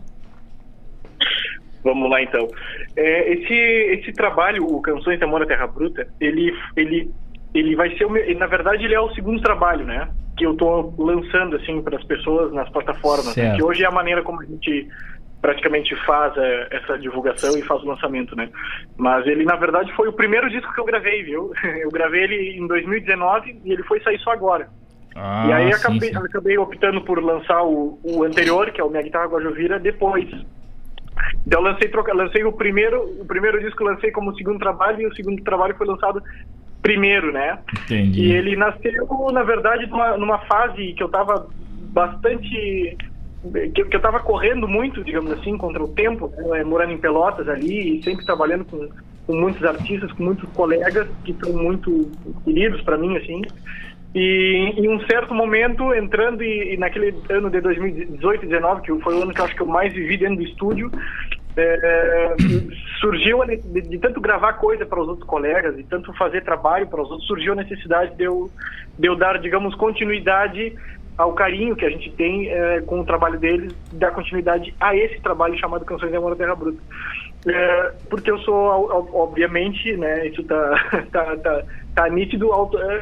Vamos lá então. É, esse, esse trabalho, o Canções de Amor à Terra Bruta, ele, ele, ele vai ser, o meu, na verdade, ele é o segundo trabalho, né? Que eu estou lançando assim para as pessoas nas plataformas. né. Que hoje é a maneira como a gente praticamente faz é, essa divulgação e faz o lançamento, né? Mas ele, na verdade, foi o primeiro disco que eu gravei, viu? Eu gravei ele em 2019 e ele foi sair só agora. Ah, e aí sim, acabei, sim. acabei optando por lançar o, o anterior, que é o Minha Guitarra Guajovira, depois. Então eu lancei, troca, lancei o primeiro, o primeiro disco lancei como segundo trabalho e o segundo trabalho foi lançado primeiro, né? Entendi. E ele nasceu, na verdade, numa, numa fase que eu estava bastante que, que eu estava correndo muito, digamos assim, contra o tempo, né? morando em Pelotas ali e sempre trabalhando com, com muitos artistas, com muitos colegas que são muito queridos para mim, assim. E em um certo momento, entrando e, e naquele ano de 2018 19, que foi o ano que eu acho que eu mais vivi dentro do estúdio, é, surgiu de, de, tanto gravar coisa para os outros colegas e tanto fazer trabalho para os outros, surgiu a necessidade de eu, de eu dar, digamos, continuidade ao carinho que a gente tem é, com o trabalho deles, dar continuidade a esse trabalho chamado Canções de Amor à Terra Bruta. É, porque eu sou, obviamente, né, isso tá, tá, tá, tá nítido,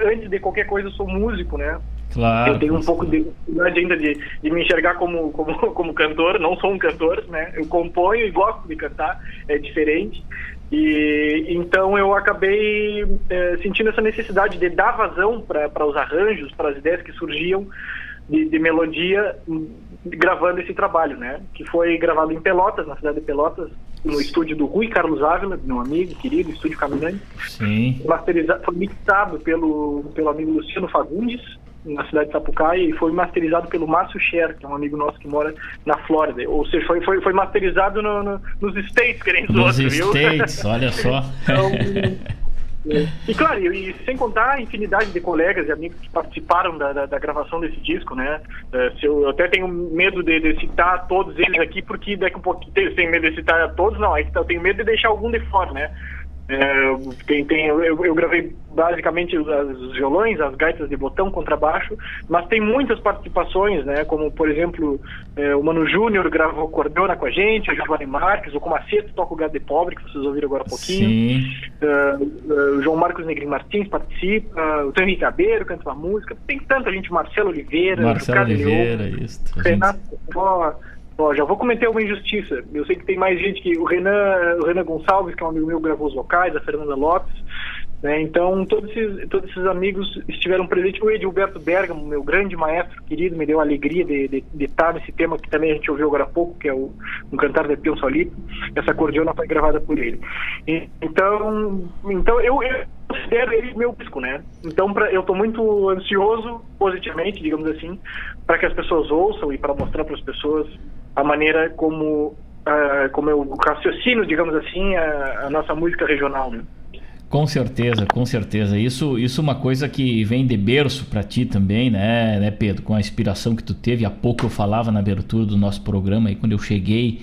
antes de qualquer coisa eu sou músico, né? Claro. Eu tenho um pouco de dificuldade ainda de, de me enxergar como, como, como cantor, não sou um cantor, né? Eu componho e gosto de cantar, é diferente. E então eu acabei é, sentindo essa necessidade de dar vazão para os arranjos, para as ideias que surgiam de, de, melodia, gravando esse trabalho, né? Que foi gravado em Pelotas, na cidade de Pelotas, no estúdio do Rui Carlos Ávila, meu amigo querido, estúdio Caminhante. Sim. Masterizado, foi mixado pelo, pelo amigo Luciano Fagundes, na cidade de Sapucaí, e foi masterizado pelo Márcio Scher, que é um amigo nosso que mora na Flórida. Ou seja, foi, foi, foi masterizado no, no, nos States, querendo Nos outro, States, viu? olha só. então, e claro, e, sem contar a infinidade de colegas e amigos que participaram da, da, da gravação desse disco, né? Uh, eu, eu, até tenho medo de, de, citar todos eles aqui, porque daqui um pouquinho tenho medo de citar todos, não, é que eu tenho medo de deixar algum de fora, né? É, tem, tem, eu, eu, gravei basicamente os, violões, as gaitas de botão, contrabaixo, mas tem muitas participações, né? Como, por exemplo, é, o Mano Júnior gravou cordiona com a gente, o Giovanni Marques, o Comaceto toca o Gado de Pobre, que vocês ouviram agora há pouquinho. Uh, o João Marcos Negrin Martins participa, o Tony Cabeiro canta uma música. Tem tanta gente, Marcelo Oliveira, Marcelo Oliveira, isso. Renato gente... Ó, já vou cometer uma injustiça. Eu sei que tem mais gente que o Renan, o Renan Gonçalves, que é um amigo meu, gravou os vocais, a Fernanda Lopes. Né? Então, todos esses, todos esses amigos estiveram presentes. O Edilberto Bergamo, meu grande maestro querido, me deu a alegria de, de, de, estar nesse tema que também a gente ouviu agora há pouco, que é o um cantar de Pion Solito. Essa cordiona foi gravada por ele. E, então, então eu, eu considero ele meu disco, né? Então, pra, eu estou muito ansioso, positivamente, digamos assim, para que as pessoas ouçam e para mostrar para as pessoas a maneira como, uh, como eu raciocino, digamos assim, a, a nossa música regional, né? Com certeza, com certeza. Isso, isso é uma coisa que vem de berço para ti também, né, né, Pedro? Com a inspiração que tu teve. Há pouco eu falava na abertura do nosso programa aí quando eu cheguei,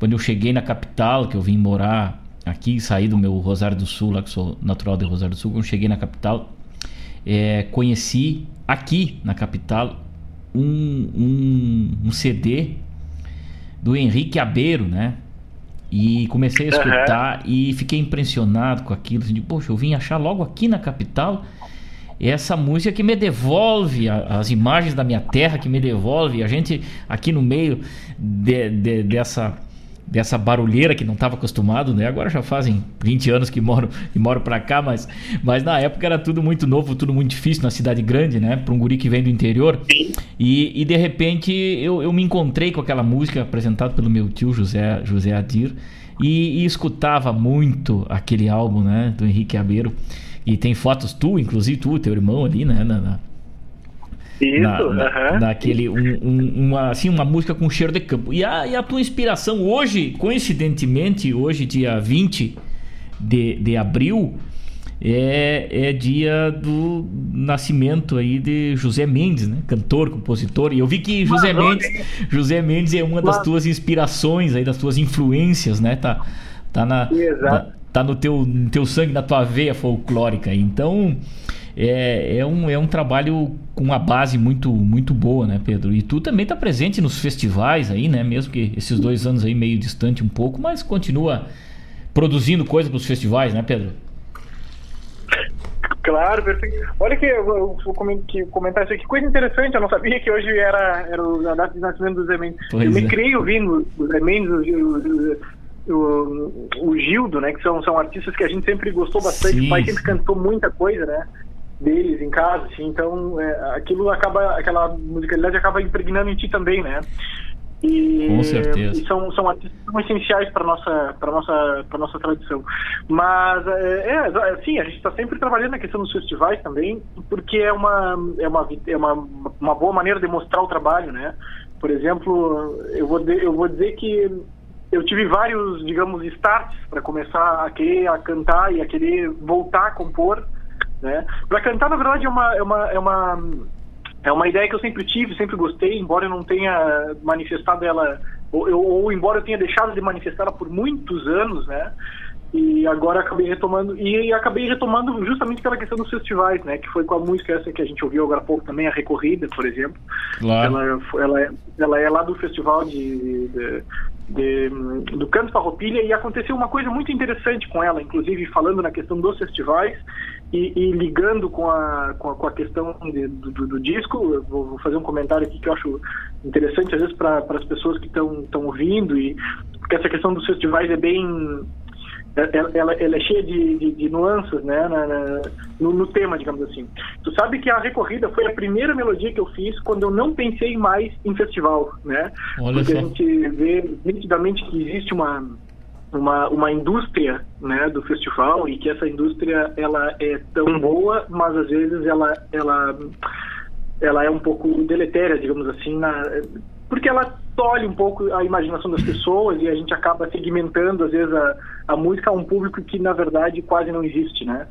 quando eu cheguei na capital, que eu vim morar aqui, saí do meu Rosário do Sul, lá que sou natural de Rosário do Sul, quando eu cheguei na capital, é, conheci aqui na capital um, um, um CD do Henrique Abeiro, né? E comecei a escutar uhum. e fiquei impressionado com aquilo. Assim, de, Poxa, eu vim achar logo aqui na capital essa música que me devolve a, as imagens da minha terra, que me devolve a gente aqui no meio de, de, dessa dessa barulheira que não estava acostumado, né? Agora já fazem 20 anos que moro que moro para cá, mas mas na época era tudo muito novo, tudo muito difícil na cidade grande, né? Para um guri que vem do interior. E, e de repente eu, eu me encontrei com aquela música apresentada pelo meu tio José José Adir e, e escutava muito aquele álbum, né? Do Henrique Abeiro. E tem fotos tu, inclusive tu, teu irmão ali, né? Na, na, isso, na, na, naquele, um, um, uma, assim, uma música com cheiro de campo. E a, e a tua inspiração hoje, coincidentemente, hoje, dia 20 de, de abril, é, é dia do nascimento aí de José Mendes, né? Cantor, compositor. E eu vi que José Mendes, José Mendes é uma das tuas inspirações aí, das tuas influências, né? Tá, tá na, na tá no teu, no teu sangue, na tua veia folclórica. Então, é, é, um, é um trabalho com uma base muito, muito boa, né, Pedro? E tu também está presente nos festivais aí, né? Mesmo que esses dois anos aí meio distante um pouco, mas continua produzindo coisa para os festivais, né, Pedro? Claro, perfeito. Olha que eu vou comentar isso aqui. Coisa interessante, eu não sabia que hoje era, era a data de nascimento dos Emendes. Eu me é. criei ouvindo os Emendes, o, o, o, Gildo, né? Que são, são artistas que a gente sempre gostou bastante. Sim, o pai sempre cantou muita coisa, né? Deles em casa, assim, então é, aquilo acaba, aquela musicalidade acaba impregnando em ti também, né? E, Com certeza. E são, são artistas são essenciais para nossa para nossa para nossa tradição. Mas é, é assim, a gente está sempre trabalhando na questão dos festivais também, porque é uma é uma é uma, uma boa maneira de mostrar o trabalho, né? Por exemplo, eu vou de, eu vou dizer que eu tive vários, digamos, starts para começar a querer a cantar e a querer voltar a compor, né? Para cantar, na verdade, é uma é uma é uma é uma ideia que eu sempre tive, sempre gostei, embora eu não tenha manifestado ela, ou, ou, ou embora eu tenha deixado de manifestá-la por muitos anos, né? E agora acabei retomando, e acabei retomando justamente pela questão dos festivais, né? Que foi com a música essa que a gente ouviu agora há pouco também, a Recorrida, por exemplo. Claro. Ela, ela, é, ela é lá do festival de, de, de, do Canto Farroupilha e aconteceu uma coisa muito interessante com ela, inclusive falando na questão dos festivais e, e ligando com a, com a, com a questão de, do, do, disco, eu vou, fazer um comentário aqui que eu acho interessante às vezes para as pessoas que estão ouvindo e porque essa questão dos festivais é bem ela, ela, ela é cheia de, de, de nuances né, na, na, no, no, tema, digamos assim. Tu sabe que a Recorrida foi a primeira melodia que eu fiz quando eu não pensei mais em festival, né? Olha Porque só. a gente vê nitidamente que existe uma, uma, uma indústria né, do festival e que essa indústria ela é tão boa, mas às vezes ela, ela, ela é um pouco deletéria, digamos assim, na, porque ela tolhe um pouco a imaginação das pessoas e a gente acaba segmentando, às vezes, a, a música a um público que, na verdade, quase não existe, né?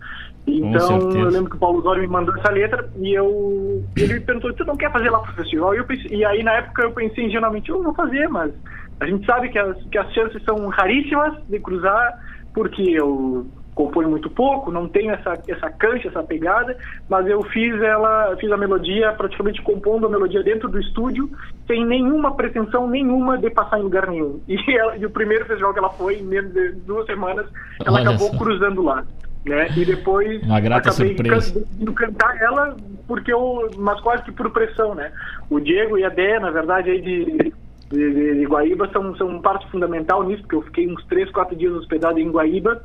Então, eu lembro que o Paulo Zório me mandou essa letra e eu ele me perguntou, você não quer fazer lá pro festival? E, pensei, e aí, na época, eu pensei ingenuamente, eu vou fazer, mas a gente sabe que as, que as chances são raríssimas de cruzar, porque eu compõe muito pouco, não tem essa, essa cancha, essa pegada, mas eu fiz ela, fiz a melodia, praticamente compondo a melodia dentro do estúdio, sem nenhuma pretensão nenhuma de passar em lugar nenhum. E, ela, e o primeiro festival que ela foi, em menos de duas semanas, ela Olha acabou só. cruzando lá. Né? E depois Uma grata acabei surpresa. Can, cantar ela, porque eu, mas quase que por pressão, né? O Diego e a Dé, na verdade, aí de, de, de Guaíba são, são parte fundamental nisso, porque eu fiquei uns três, quatro dias hospedado em Guaíba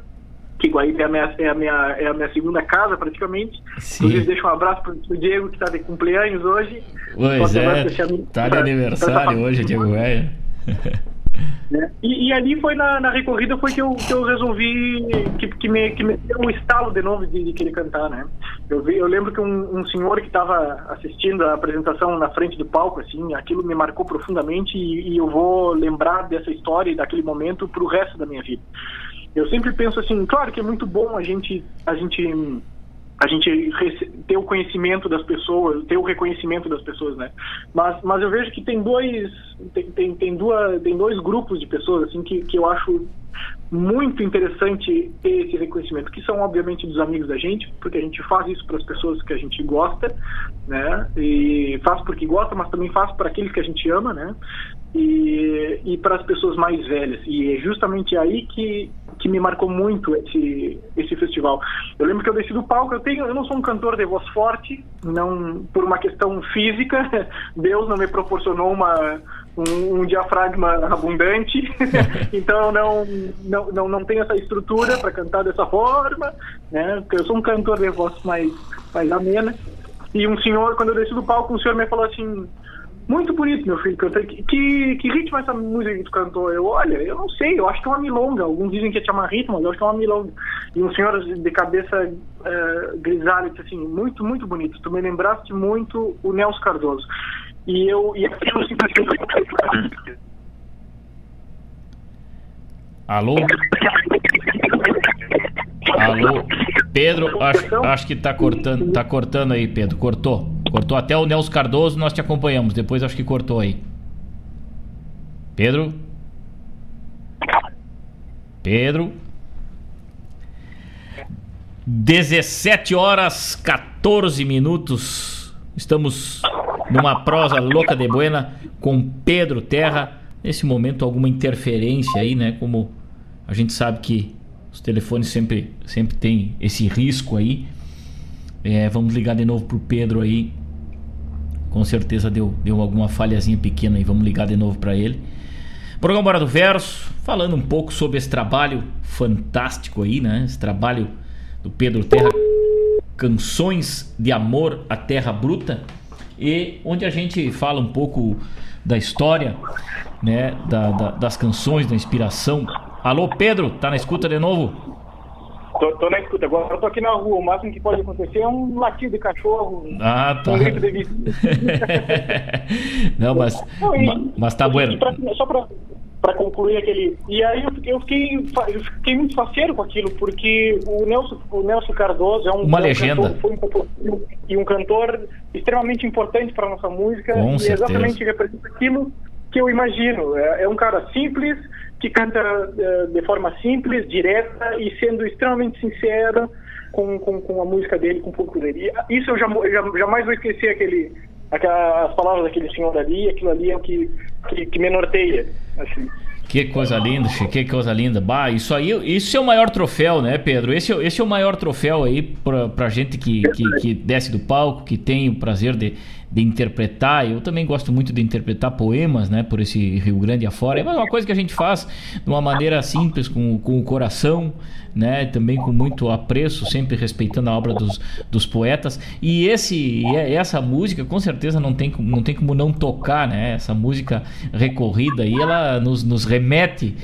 que Guaíba é a minha, é a minha, é a minha segunda casa praticamente. Sim. Inclusive deixo um abraço para o Diego que está de cumpleaños hoje. Pois é, está de aniversário hoje, Diego Velho. Né? E, e, ali foi na, na, recorrida foi que eu, que eu resolvi que, que, me, que me deu um estalo de novo de, de querer cantar, né? Eu, vi, eu lembro que um, um senhor que estava assistindo a apresentação na frente do palco, assim, aquilo me marcou profundamente e, e eu vou lembrar dessa história e daquele momento para o resto da minha vida. Eu sempre penso assim, claro que é muito bom a gente a gente a gente ter o conhecimento das pessoas, ter o reconhecimento das pessoas, né? Mas, mas eu vejo que tem dois tem, tem, tem, duas, tem dois grupos de pessoas assim que, que eu acho muito interessante ter esse reconhecimento, que são obviamente dos amigos da gente, porque a gente faz isso para as pessoas que a gente gosta, né? E faz porque gosta, mas também faz para aqueles que a gente ama, né? E, e para as pessoas mais velhas. E é justamente aí que que me marcou muito esse, esse festival. Eu lembro que eu desci do palco, eu tenho, eu não sou um cantor de voz forte, não por uma questão física, Deus não me proporcionou uma um, um diafragma abundante, então não, não não não tenho essa estrutura para cantar dessa forma, né? Porque eu sou um cantor de voz mais mais amena. E um senhor, quando eu desci do palco, um senhor me falou assim: muito bonito, meu filho. Que, que, que ritmo é essa música que tu cantou? Eu, olha, eu não sei, eu acho que é uma milonga. Alguns dizem que é chamar ritmo, mas eu acho que é uma milonga. E um senhor de cabeça uh, grisalha disse assim, muito, muito bonito. Tu me lembraste muito o Nelson Cardoso. E eu, e aquilo simplesmente... Alô? Alô? Pedro, acho, acho que tá cortando, tá cortando aí, Pedro. Cortou. Cortou até o Nelson Cardoso, nós te acompanhamos. Depois acho que cortou aí. Pedro? Pedro? 17 horas 14 minutos. Estamos numa prosa louca de buena com Pedro Terra. Nesse momento, alguma interferência aí, né? Como a gente sabe que os telefones sempre, sempre tem esse risco aí. É, vamos ligar de novo pro Pedro aí com certeza deu, deu alguma falhazinha pequena e vamos ligar de novo para ele. Programa Bora do Verso, falando um pouco sobre esse trabalho fantástico aí, né? Esse trabalho do Pedro Terra, Canções de Amor à Terra Bruta, e onde a gente fala um pouco da história, né, da, da, das canções, da inspiração. Alô, Pedro, tá na escuta de novo? Tô, tô, na escuta. Agora eu tô aqui na rua. O máximo que pode acontecer é um latido de cachorro. Ah, tá. Um grito de Não, mas, Não, e, mas tá bueno. Pra, só pra, pra concluir aquele. E aí eu, eu, fiquei, eu fiquei muito faceiro com aquilo, porque o Nelson, o Nelson Cardoso é um. Uma é um legenda. Cantor, foi um cantor, e um cantor extremamente importante para nossa música. Com e certeza. exatamente representa aquilo que eu imagino. É, é um cara simples, que canta eh, de forma simples, direta e sendo extremamente sincero com, com, com a música dele, com o público dele. E Isso eu, já, já- jamais vou esquecer aquele, aquela- as palavras daquele senhor ali, aquilo ali é o que, que, que me norteia. Assim. Que coisa linda, que coisa linda. Bah, isso aí, isso é o maior troféu, né, Pedro? Esse, esse é o maior troféu aí pra, pra gente que, que, que desce do palco, que tem o prazer de, de interpretar. Eu também gosto muito de interpretar poemas, né, por esse Rio Grande afora. É uma coisa que a gente faz de uma maneira simples, com, com o coração, né, também com muito apreço, sempre respeitando a obra dos, dos poetas. E esse, e é- essa música, com certeza, não tem, não tem como não tocar, né? Essa música recorrida aí, ela nos, nos remete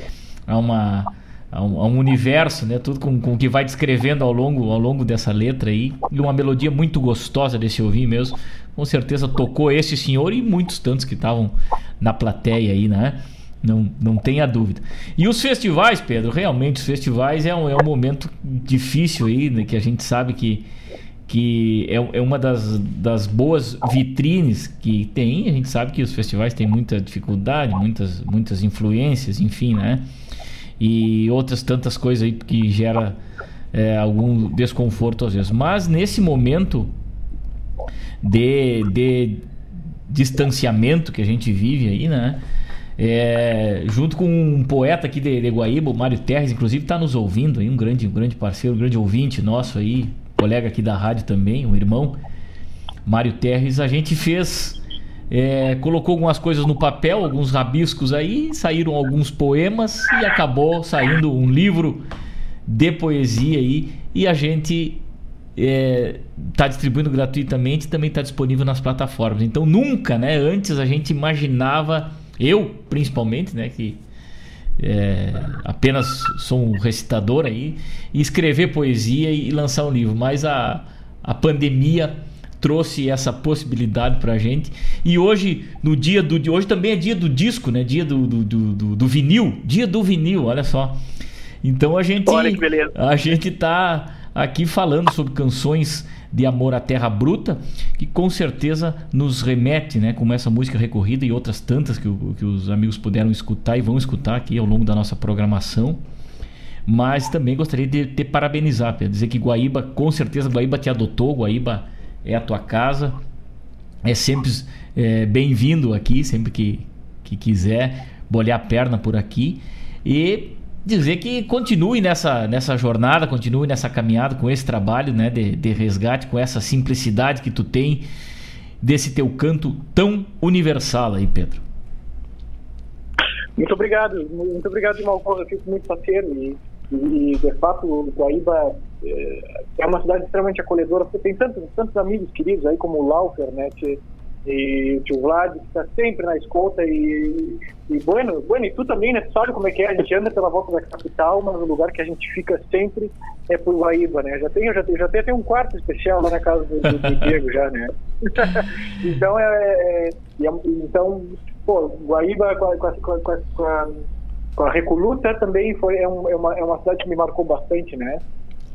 a uma a um, a um universo, né? Tudo com, com o que vai descrevendo ao longo, ao longo dessa letra aí. E uma melodia muito gostosa de se ouvir mesmo. Com certeza tocou esse senhor e muitos tantos que estavam na plateia aí, né? Não, não tenha dúvida. E os festivais, Pedro, realmente os festivais é um, é um momento difícil aí, né? Que a gente sabe que, que é, é uma das, das boas vitrines que tem. A gente sabe que os festivais têm muita dificuldade, muitas, muitas influências, enfim, né? E outras tantas coisas aí que gera é, algum desconforto às vezes. Mas nesse momento de, de distanciamento que a gente vive aí, né? É, junto com um poeta aqui de, de Guaíba, o Mário Terres, inclusive está nos ouvindo aí, um grande, um grande parceiro, um grande ouvinte nosso aí, colega aqui da rádio também, um irmão, Mário Terres, a gente fez, é, colocou algumas coisas no papel, alguns rabiscos aí, saíram alguns poemas e acabou saindo um livro de poesia aí e a gente está distribuindo gratuitamente também está disponível nas plataformas. Então nunca, né? Antes a gente imaginava, eu principalmente, né? Que é, apenas sou um recitador aí, e escrever poesia e lançar um livro. Mas a, a pandemia trouxe essa possibilidade pra gente. E hoje, no dia do. Hoje também é dia do disco, né? Dia do, do, do, do- do vinil. Dia do vinil, olha só. Então a gente. Olha que beleza. A gente tá aqui falando sobre canções de amor à terra bruta, que com certeza nos remete, né, como essa música recorrida e outras tantas que, que os amigos puderam escutar e vão escutar aqui ao longo da nossa programação. Mas também gostaria de te parabenizar, Pedro, dizer que Guaíba, com certeza, Guaíba te adotou, Guaíba é a tua casa, é sempre é, bem-vindo aqui, sempre que, que quiser bolhar a perna por aqui. E dizer que continue nessa, nessa jornada, continue nessa caminhada com esse trabalho né, de, de resgate, com essa simplicidade que tu tem desse teu canto tão universal aí, Pedro. Muito obrigado, muito obrigado, Malcor. Eu fico muito parceiro e, e, e, de fato, o Guaíba é, é uma cidade extremamente acolhedora, porque tem tantos, tantos amigos queridos aí, como o Laufer, né, tio, e o tio Vlad, que está sempre na escuta, e, e bueno, bueno, e tu também, né, sabe como é que é, a gente anda pela volta da capital, mas o lugar que a gente fica sempre é por Guaíba, né, já tenho, já, tenho- já tenho um quarto especial lá na casa do, do, do Diego já, né, então, é, é- é- então, pô, Guaíba com a, com a, com a- com a- com a Recoluta também foi, é, um- é uma, é uma cidade que me marcou bastante, né?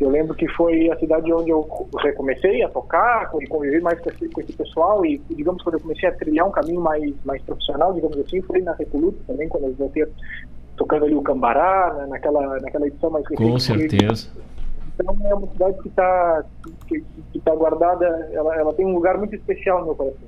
Eu lembro que foi a cidade onde eu recomecei a tocar e conviver mais com esse, com esse pessoal e, digamos, quando eu comecei a trilhar um caminho mais, mais profissional, digamos assim, foi na Recoluta também, quando eu voltei tocando ali o Cambará, né, naquela, naquela edição mais Com recente. certeza. Então é uma cidade que está que, que tá guardada, ela, ela tem um lugar muito especial no meu coração.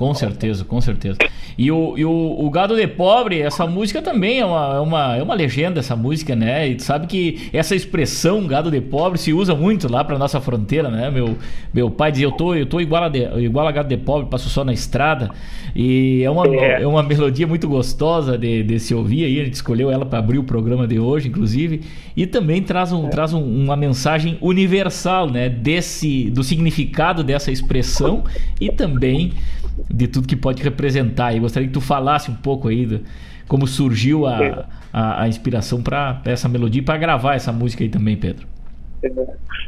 Com certeza, com certeza. E o, e o, o Gado de Pobre, essa música também é uma, é, uma, é uma legenda, essa música, né? E tu sabe que essa expressão Gado de Pobre se usa muito lá pra nossa fronteira, né? Meu, meu pai dizia, eu tô, eu tô igual, a de, igual a Gado de Pobre, passo só na estrada. E é uma, é. É. uma melodia muito gostosa de, de se ouvir aí. A gente escolheu ela para abrir o programa de hoje, inclusive. E também traz, um, traz um- uma mensagem universal, né? Desse, do significado dessa expressão e também de tudo que pode representar. E gostaria que tu falasse um pouco aí do, como surgiu a, a, a inspiração para essa melodia e para gravar essa música aí também, Pedro.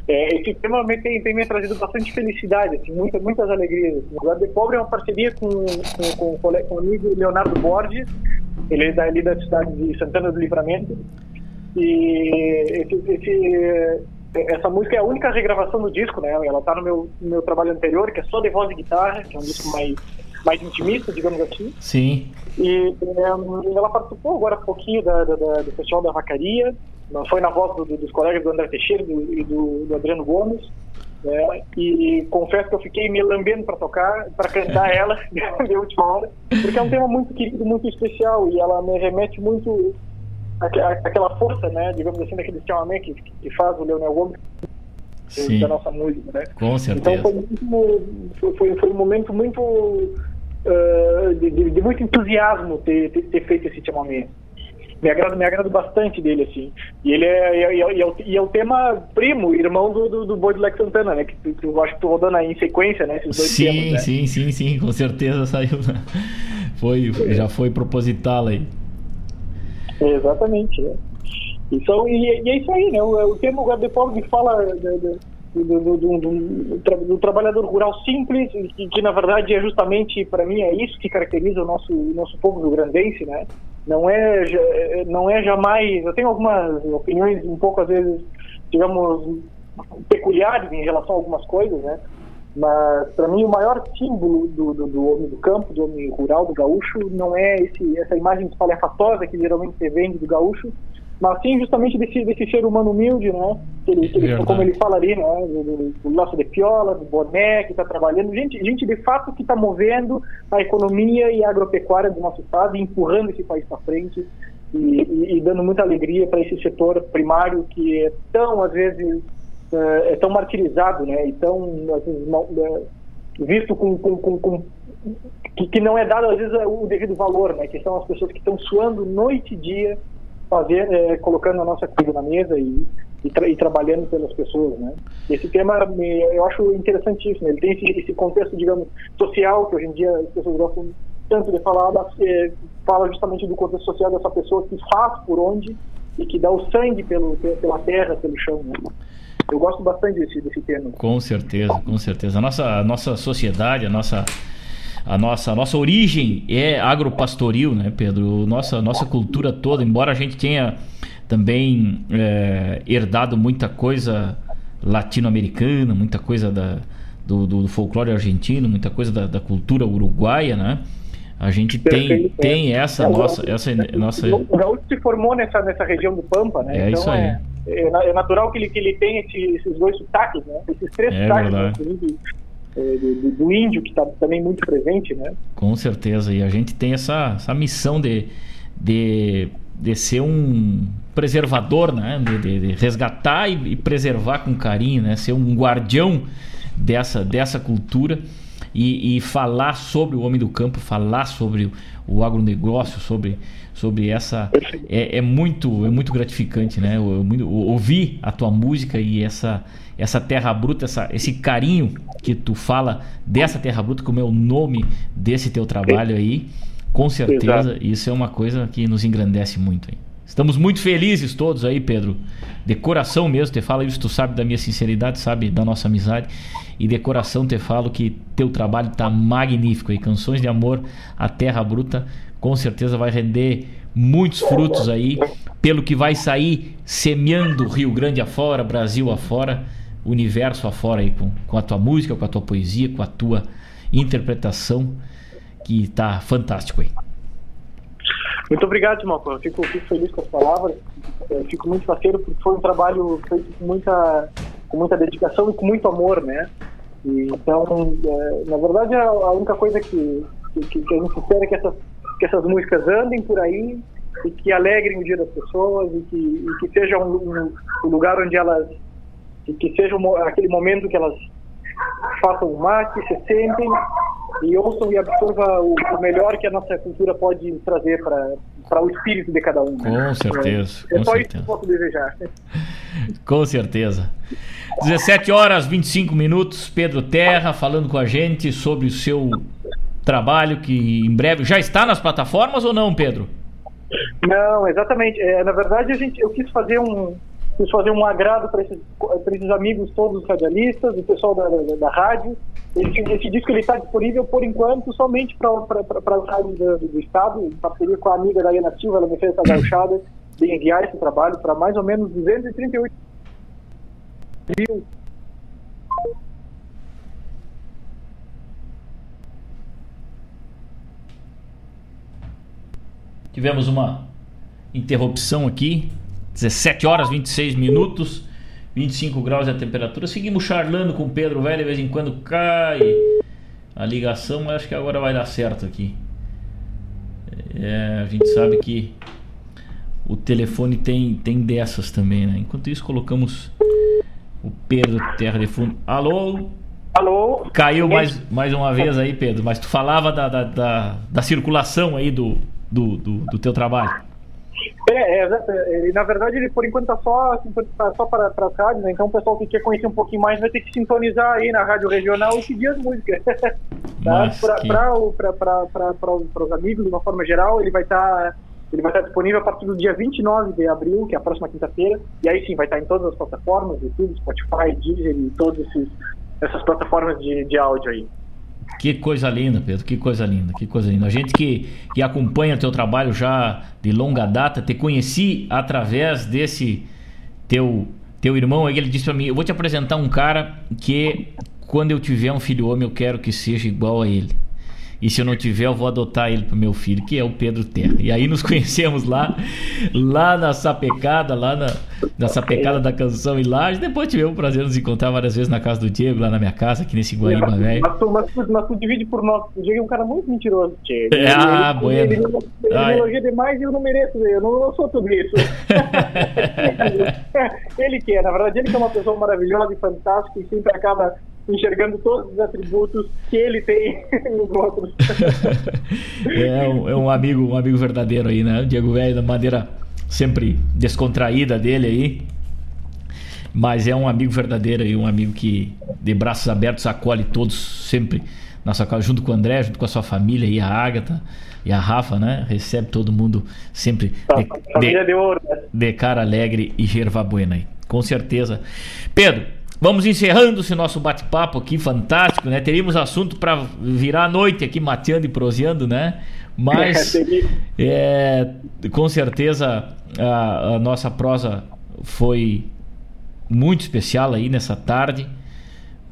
É, esse tema tem, tem me trazido bastante felicidade, assim, muitas, muitas alegrias. O Lugar de Pobre é uma parceria com, com, com, com o amigo Leonardo Borges, ele é dali da cidade de Santana do Livramento. E esse, esse, essa música é a única regravação do disco, né? Ela está no meu, no meu trabalho anterior, que é só de voz e guitarra, que é um disco mais, mais intimista, digamos assim. Sim. E é, ela participou agora um pouquinho da, da, da, do Festival da Vacaria, foi na voz do, dos colegas do André Teixeira e do, do Adriano Gomes. Né? E confesso que eu fiquei me lambendo para tocar, para cantar ela de última hora, porque é um tema muito querido, muito especial e ela me remete muito àquela força, né, digamos assim, daquele chamamé que, que faz o Leonel Gomes Sim. da nossa música, né? Com certeza. Então foi, muito, foi, foi um momento muito uh, de, de, muito entusiasmo ter, ter, ter feito esse chamamé me agrada, me agrada bastante dele, assim. E ele é, e é, e é, e é o tema primo, irmão do, do, do Boi do Lex Santana, né? Que tu, tu, acho que tu rodando aí em sequência, né? Esses dois sim, temas, né? sim, sim, sim, com certeza saiu. Né? Foi, já foi proposital aí. Exatamente, é. Então, e, e, é isso aí, né? O, o tema Lugar de Pobre fala do, do, do, do, trabalhador rural simples, que, que na verdade é justamente, para mim, é isso que caracteriza o nosso, o nosso povo do grandense, né? não é não é jamais eu tenho algumas opiniões um pouco às vezes digamos peculiares em relação a algumas coisas né mas para mim o maior símbolo do, do, do, homem do campo do homem rural do gaúcho não é esse essa imagem espalhafatosa que geralmente se vende do gaúcho mas sim justamente desse, desse ser humano humilde, né? Que ele, que ele, como ele fala ali, né? Do, do, laço de piola, do boné, que está trabalhando, gente, gente de fato que está movendo a economia e a agropecuária do nosso estado, e empurrando esse país para frente e, e, e, dando muita alegria para esse setor primário que é tão, às vezes, é, é tão martirizado, né? E tão, às vezes, mal, é, visto com, com, com, com que, que, não é dado às vezes o devido valor, né? Que são as pessoas que estão suando noite e dia fazer, é, colocando a nossa comida na mesa e, e, tra e, trabalhando pelas pessoas, né? Esse tema eu acho interessantíssimo. Ele tem esse, esse, contexto, digamos, social que hoje em dia as pessoas gostam tanto de falar, mas, é, fala justamente do contexto social dessa pessoa que faz por onde e que dá o sangue pelo, pela terra, pelo chão. Né? Eu gosto bastante desse, desse tema. Com certeza, com certeza. A nossa, a nossa sociedade, a nossa a nossa, a nossa origem é agropastoril, né, Pedro? Nossa, nossa cultura toda, embora a gente tenha também é, herdado muita coisa latino-americana, muita coisa da, do, do, folclore argentino, muita coisa da, da cultura uruguaia, né? A gente tem, tem essa nossa, essa nossa. O gaúcho se formou nessa, nessa região do Pampa, né? É então isso aí. É, é, natural que ele, que ele tenha esse, esses dois sotaques, né? Esses três é sotaques, né? É, do, do, índio que está também muito presente, né? Com certeza. E a gente tem essa, essa missão de, de, de ser um preservador, né? De, de, de resgatar e, e, preservar com carinho, né? Ser um guardião dessa, dessa cultura e, e falar sobre o homem do campo, falar sobre o, agronegócio, sobre sobre essa é, é, muito é muito gratificante né eu, eu, ouvir a tua música e essa essa terra bruta, essa, esse carinho que tu fala dessa terra bruta, como é o nome desse teu trabalho aí, com certeza Exato. isso é uma coisa que nos engrandece muito. Hein? Estamos muito felizes todos aí, Pedro. De coração mesmo, te falo isso, tu sabe da minha sinceridade, sabe da nossa amizade. E de coração te falo que teu trabalho está magnífico aí. Canções de amor à terra bruta, com certeza vai render muitos frutos aí, pelo que vai sair semeando Rio Grande afora, Brasil afora universo afora aí com, com a tua música, com a tua poesia, com a tua interpretação, que está fantástico aí. Muito obrigado, Malcolm. Fico, fico feliz com as palavras. Eu fico muito parceiro porque foi um trabalho feito com muita, com muita dedicação e com muito amor, né? E, então, é, na verdade, a única coisa que, que, que a gente espera é que essas, que essas músicas andem por aí e que alegrem o dia das pessoas e que, e que seja um, um, um lugar onde elas que, seja aquele momento que elas façam um mate, se sentem e ouçam e absorvam o, o melhor que a nossa cultura pode trazer para o espírito de cada um. Com certeza. É, com só certeza. isso que eu posso desejar. Com certeza. 17 horas 25 minutos, Pedro Terra falando com a gente sobre o seu trabalho que em breve já está nas plataformas ou não, Pedro? Não, exatamente. É, na verdade, a gente, eu quis fazer um, quis fazer um agrado para esses, esses amigos todos radialistas, o pessoal da, da, da rádio. Esse, esse disco está disponível por enquanto somente para as rádios do, do, estado, em parceria com a amiga Dayana Silva, ela me fez essa gauchada de enviar esse trabalho para mais ou menos 238 mil Tivemos uma interrupção aqui. 17 horas 26 minutos, 25 graus a temperatura. Seguimos charlando com o Pedro Velho, de vez em quando cai a ligação, mas acho que agora vai dar certo aqui. É, a gente sabe que o telefone tem, tem dessas também, né? Enquanto isso, colocamos o Pedro Terra de Fundo. Alô? Alô? Caiu mais, mais uma vez aí, Pedro, mas tu falava da, da, da, da circulação aí do, do, do, do teu trabalho. É, é, na verdade ele por enquanto está só, assim, tá só para, para as rádios, né? então o pessoal que quer conhecer um pouquinho mais vai ter que sintonizar aí na rádio regional e seguir as músicas. tá? Para os amigos, de uma forma geral, ele vai estar tá, ele vai estar tá disponível a partir do dia 29 de abril, que é a próxima quinta-feira, e aí sim vai estar tá em todas as plataformas, YouTube, Spotify, Deezer e todas essas plataformas de, de áudio aí. Que coisa linda, Pedro, que coisa linda, que coisa linda. A gente que, que acompanha teu trabalho já de longa data, te conheci através desse teu teu irmão, ele disse para mim, eu vou te apresentar um cara que quando eu tiver um filho homem eu quero que seja igual a ele. E se eu não tiver, eu vou adotar ele pro meu filho, que é o Pedro Terra. E aí nos conhecemos lá, lá na sapecada, lá na, na sapecada da canção e lá. Depois tivemos o prazer de nos encontrar várias vezes na casa do Diego, lá na minha casa, aqui nesse Guaíba, velho. Mas, mas, mas, mas, tu divide por nós. O Diego é um cara muito mentiroso, Diego. É, ah, bueno. Ele, ele, ele, ele elogia demais e eu não mereço, eu não, eu não sou tudo isso. ele que é, na verdade, ele que é uma pessoa maravilhosa e fantástica e sempre acaba enxergando todos os atributos que ele tem nos outros. é, um, é um amigo, um amigo verdadeiro aí, né? O Diego Velho, da maneira sempre descontraída dele aí. Mas é um amigo verdadeiro e um amigo que, de braços abertos, acolhe todos sempre na sua casa, junto com o André, junto com a sua família e a Ágata e a Rafa, né? Recebe todo mundo sempre de, de, de, ouro, né? de cara alegre e gerva buena aí. Com certeza. Pedro, Vamos encerrando esse nosso bate-papo aqui, fantástico, né? Teríamos assunto para virar a noite aqui, mateando e proseando, né? Mas, é, com certeza, a, a nossa prosa foi muito especial aí nessa tarde.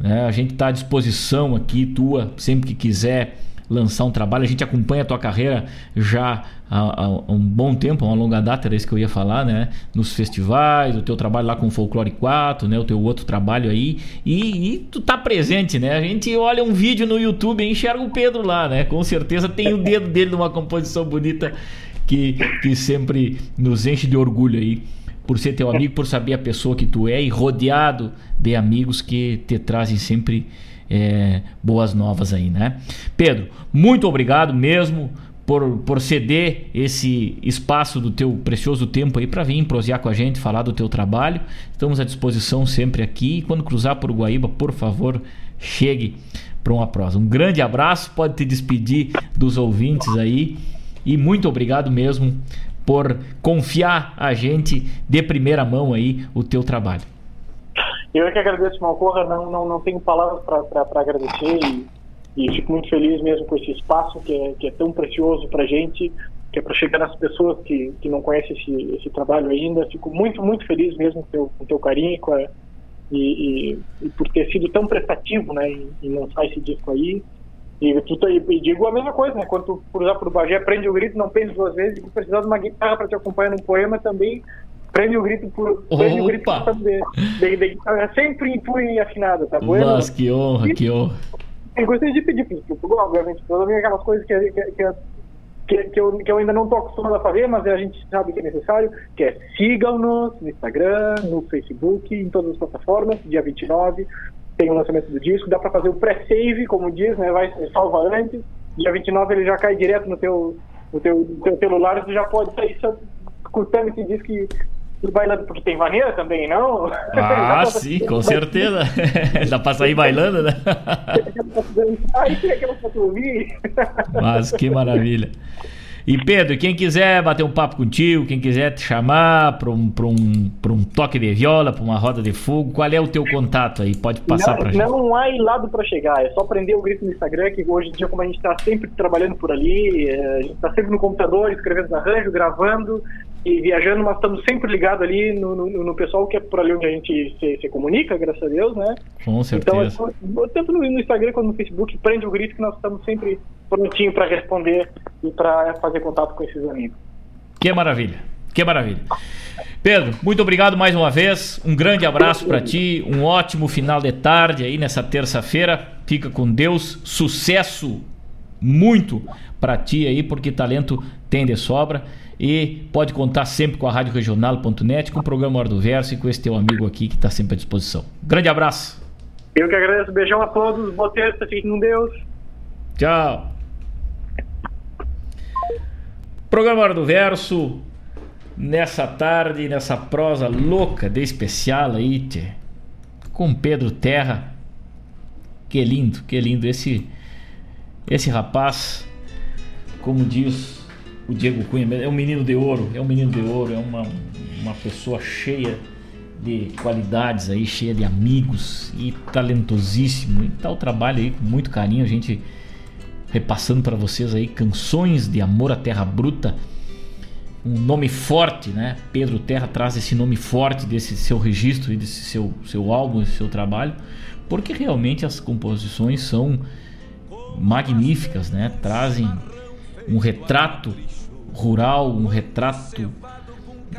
Né? A gente está à disposição aqui, tua, sempre que quiser lançar um trabalho. A gente acompanha a tua carreira já há, há, um bom tempo, uma longa data, era isso que eu ia falar, né? Nos festivais, o teu trabalho lá com o Folclore 4, né? O teu outro trabalho aí. E, e tu tá presente, né? A gente olha um vídeo no YouTube e enxerga o Pedro lá, né? Com certeza tem o dedo dele numa composição bonita que, que sempre nos enche de orgulho aí por ser teu amigo, por saber a pessoa que tu é e rodeado de amigos que te trazem sempre é, boas novas aí, né? Pedro, muito obrigado mesmo por, por ceder esse espaço do teu precioso tempo aí para vir prosear com a gente, falar do teu trabalho. Estamos à disposição sempre aqui. E quando cruzar por Guaíba, por favor, chegue para uma prosa. Um grande abraço, pode te despedir dos ouvintes aí e muito obrigado mesmo por confiar a gente de primeira mão aí o teu trabalho. Eu é que agradeço, Malcorra, não, não, não tenho palavras para agradecer e, e, fico muito feliz mesmo com esse espaço que é, que é tão precioso para gente, que é para chegar nas pessoas que, que não conhecem esse, esse trabalho ainda. Fico muito, muito feliz mesmo com o teu, com teu carinho com a, e, e, e, por ter sido tão prestativo né, em, em lançar esse disco aí. E, tu, e, digo a mesma coisa, né? Quando tu cruzar por Bagé, aprende o grito, não pense duas vezes. E precisar de uma guitarra para te acompanhar num poema também, prende o grito por prende o grito por de, de, de, sempre em pura e afinada, tá bom? Mas que honra, e, que honra. Eu gostaria de pedir, porque, obviamente, todas aquelas coisas que, que, que, que, que, eu, que eu ainda não estou acostumado a fazer, mas a gente sabe que é necessário, que é sigam-nos no Instagram, no Facebook, em todas as plataformas, dia 29 tem o lançamento do disco, dá para fazer o pré-save, como diz, né, vai salva antes, dia 29 ele já cai direto no teu, no teu, no teu celular, você já pode sair escutando esse disco e ir bailando, porque tem maneira também, não? Ah, sim, com certeza. Dá pra sair bailando, né? Aí tem aquela ouvir. Mas que maravilha. E Pedro, quem quiser bater um papo contigo, quem quiser te chamar para um, pra um, pra um toque de viola, para uma roda de fogo, qual é o teu contato aí? Pode passar para gente. Não há lado para chegar, é só prender o grito no Instagram, que hoje em dia, como a gente está sempre trabalhando por ali, é, a gente está sempre no computador, escrevendo arranjo, gravando, e viajando, mas estamos sempre ligados ali no, no, no, pessoal que é por ali onde a gente se, se comunica, graças a Deus, né? Com certeza. Então, tanto no, no Instagram quanto no Facebook, prende o grito que nós estamos sempre prontinho para responder e para fazer contato com esses amigos. Que maravilha, que maravilha. Pedro, muito obrigado mais uma vez. Um grande abraço para ti, um ótimo final de tarde aí nessa terça-feira. Fica com Deus, sucesso muito para ti aí, porque talento tem de sobra e pode contar sempre com a Rádio Regional.net, com o programa Hora do Verso e com esse teu amigo aqui que está sempre à disposição. Grande abraço. Eu que agradeço. Beijão a todos. Boa terça. Fiquem com Deus. Tchau. Programa Hora do Verso. Nessa tarde, nessa prosa louca de especial aí, tchê, com Pedro Terra. Que lindo, que lindo. Esse, esse rapaz, como diz o Diego Cunha é um menino de ouro, é um menino de ouro, é uma, uma pessoa cheia de qualidades aí, cheia de amigos e talentosíssimo. E tá o trabalho aí com muito carinho, a gente repassando para vocês aí canções de amor à terra bruta. Um nome forte, né? Pedro Terra traz esse nome forte desse seu registro e desse seu, seu álbum, seu trabalho, porque realmente as composições são magníficas, né? Trazem um retrato rural, um retrato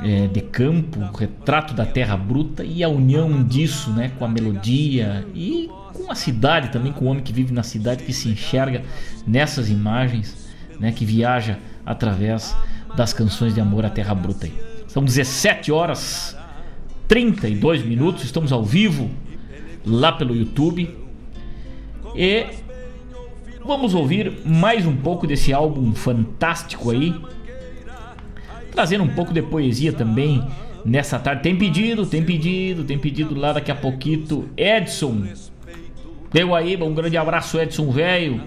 é, de campo, um retrato da terra bruta e a união disso né, com a melodia e com a cidade também, com o homem que vive na cidade, que se enxerga nessas imagens, né, que viaja através das canções de amor à terra bruta. São 17 horas 32 minutos, estamos ao vivo lá pelo YouTube e vamos ouvir mais um pouco desse álbum fantástico aí trazendo um pouco de poesia também nessa tarde. Tem pedido, tem pedido, tem pedido lá daqui a pouquinho. Edson, deu aí, um grande abraço, Edson velho.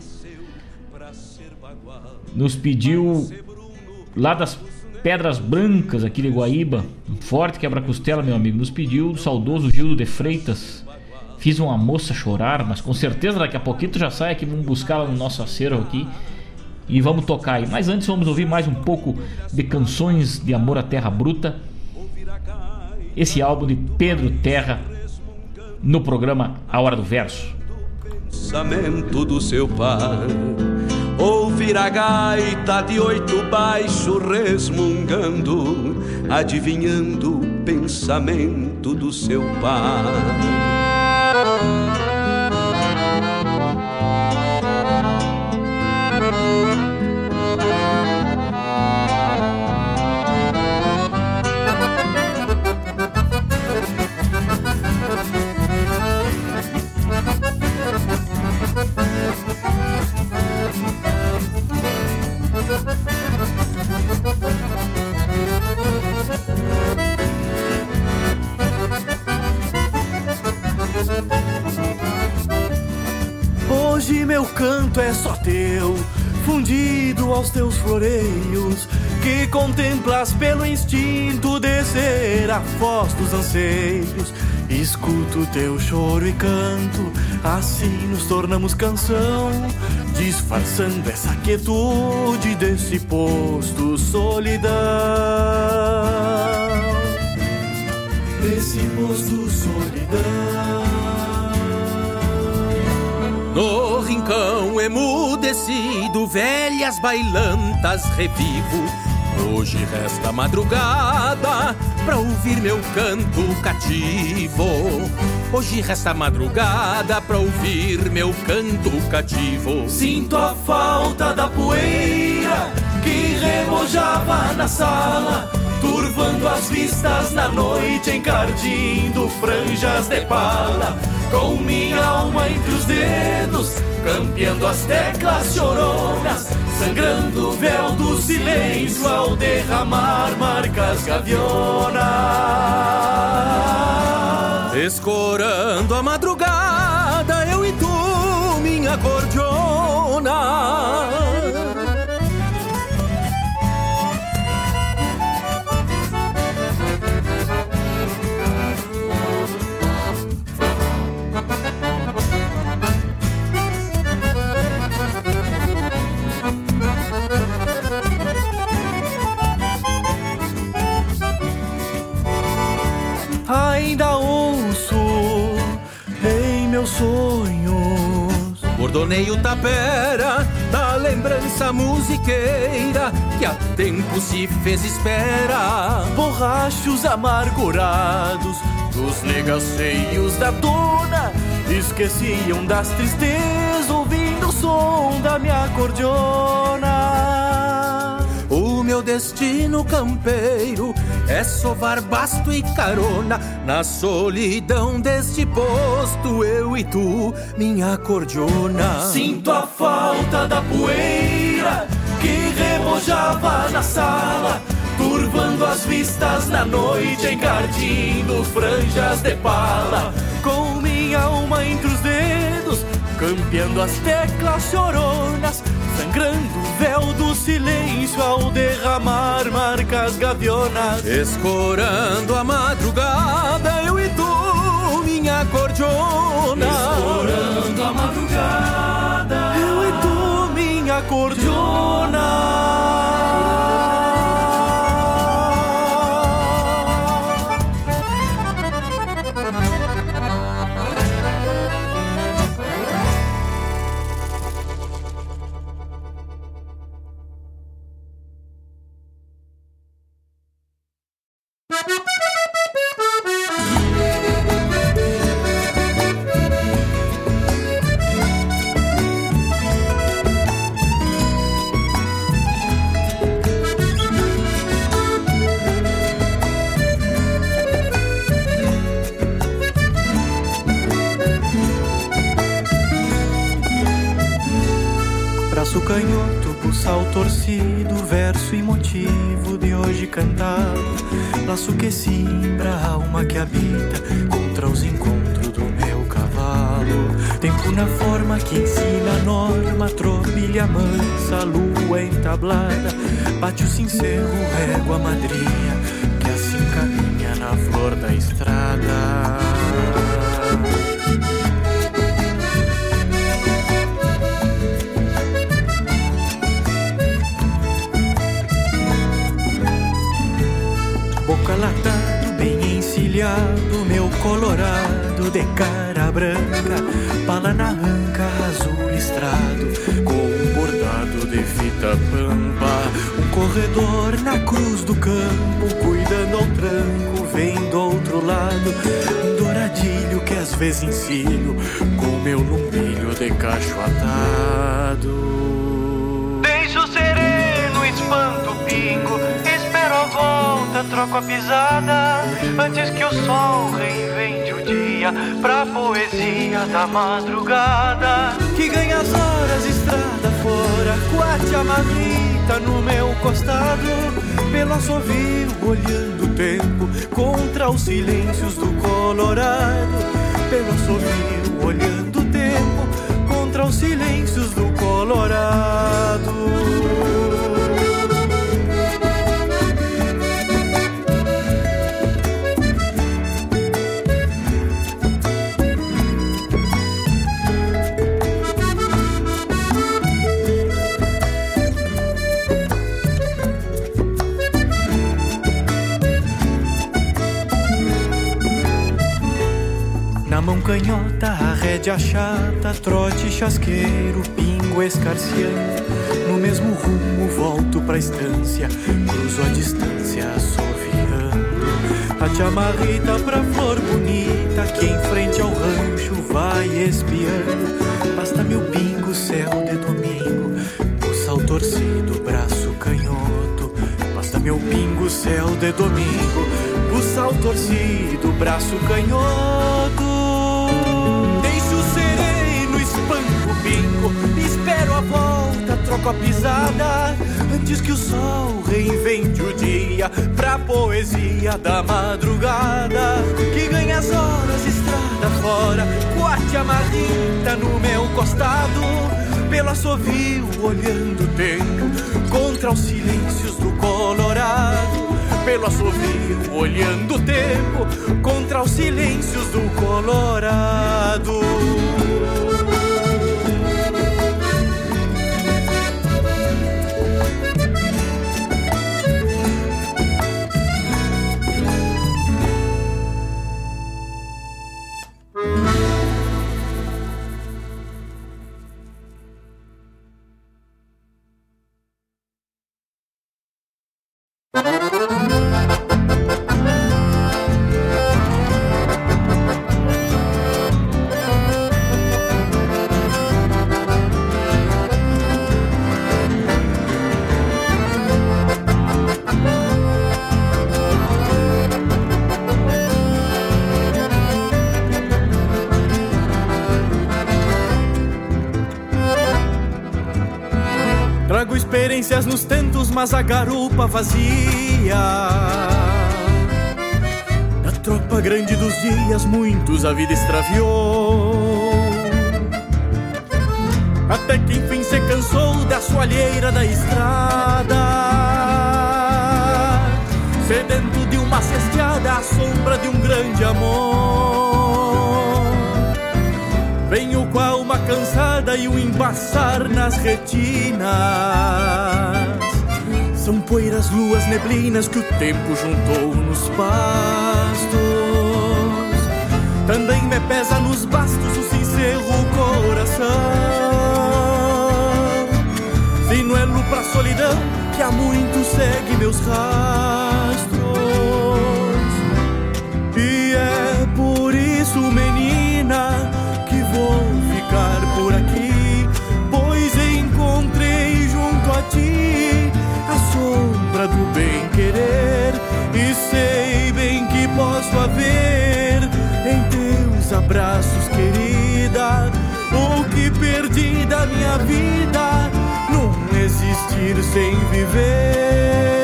Nos pediu lá das Pedras Brancas aqui de Guaíba, um forte quebra-costela, meu amigo. Nos pediu o saudoso Gildo de Freitas. Fiz uma moça chorar, mas com certeza daqui a pouquinho já sai aqui, vamos buscar no nosso acervo aqui e vamos tocar aí. Mas antes vamos ouvir mais um pouco de canções de amor à terra bruta. Esse álbum de Pedro Terra no programa A Hora do Verso. Pensamento do seu pai. Ouvir a gaita de oito baixo resmungando, adivinhando o pensamento do seu pai. Hoje meu canto é só teu, fundido aos teus floreios, que contemplas pelo instinto descer a voz dos anseios. Escuto teu choro e canto, assim nos tornamos canção, disfarçando essa quietude desse posto solidão. Desse posto solidão. No rincão emudecido, velhas bailantas revivo. Hoje resta madrugada pra ouvir meu canto cativo. Hoje resta madrugada pra ouvir meu canto cativo. Sinto a falta da poeira que remojava na sala, turvando as vistas na noite, encardindo franjas de pala com minha alma entre os dedos, campeando as teclas choronas, sangrando o véu do silêncio ao derramar marcas gavionas. Escorando a madrugada, eu e tu, minha cordiona. Meus sonhos. Bordoneio tapera da lembrança musiqueira que há tempo se fez espera. Borrachos amargurados dos negaceios da dona esqueciam das tristezas ouvindo o som da minha cordiona. Destino campeiro é sovar basto e carona na solidão deste posto, eu e tu, minha cordiona. Sinto a falta da poeira que remojava na sala, turvando as vistas na noite, encardindo franjas de pala, com minha alma entre os dedos, campeando as teclas choronas sangrando o véu do silêncio ao derramar marcas gavionas. Escorando a madrugada, eu e tu, minha cordiona. Escorando a madrugada, eu e tu, minha cordiona. Pulsal torcido, verso e motivo de hoje cantado. Laço que simbra a alma que habita contra os encontros do meu cavalo. Tempo na forma que ensina a norma, tropilha mansa, lua entablada. Bate o sincero, régua madrinha, que assim caminha na flor da estrada. Boca latado, bem encilhado, meu colorado de cara branca, pala na anca, azul listrado, com um bordado de fita pampa, um corredor na cruz do campo, cuidando ao tranco, vem do outro lado, um douradilho que às vezes encilho, com meu lumbilho de cacho atado. Troco a pisada Antes que o sol reinvente o dia Pra poesia da madrugada. Que ganha as horas estrada fora Quate a marmita no meu costado. Pelo assovio olhando o tempo Contra os silêncios do Colorado. Pelo assovio olhando o tempo Contra os silêncios do Colorado canhota, a rédea chata, trote chasqueiro, pingo escarciando. No mesmo rumo, volto pra estância, cruzo a distância, assoviando. A chamarrita pra flor bonita, que em frente ao rancho vai espiando. Basta-me o pingo, céu de domingo, o sal torcido, braço canhoto. Basta-me o pingo, céu de domingo, o sal torcido, braço canhoto. Deixo sereno, espanco o bingo, espero a volta, troco a pisada antes que o sol reinvente o dia pra poesia da madrugada. Que ganha as horas estrada fora, corte a marrita no meu costado. Pelo assovio olhando o tempo contra os silêncios do Colorado. Pelo assovio olhando o tempo contra os silêncios do Colorado nos tentos, mas a garupa vazia. Na tropa grande dos dias, muitos a vida extraviou. Até que enfim se cansou da soalheira da estrada. Sedento de uma cesteada à sombra de um grande amor. Com a alma cansada e o embaçar nas retinas. São poeiras, luas, neblinas que o tempo juntou nos pastos. Também me pesa nos bastos o sincero coração. Sinuelo pra solidão que há muito segue meus rastros. Bem querer e sei bem que posso haver em teus abraços, querida, o que perdi da minha vida, num existir sem viver.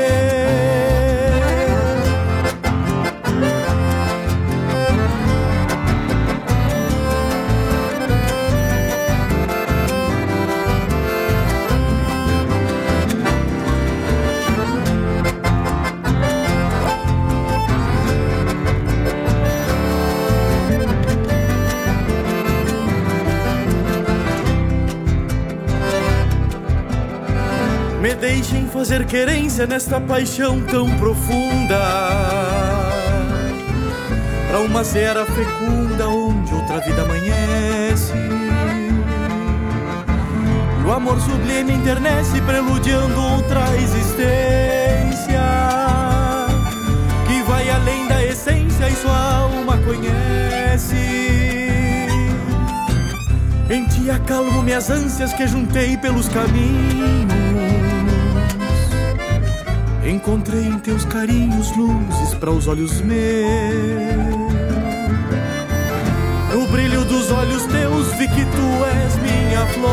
Fazer querência nesta paixão tão profunda. Pra uma serra fecunda onde outra vida amanhece. E o amor sublime internece preludiando outra existência. Que vai além da essência e sua alma conhece. Em ti acalmo minhas ânsias que juntei pelos caminhos. Carinhos luzes para os olhos meus. No brilho dos olhos teus vi que tu és minha flor.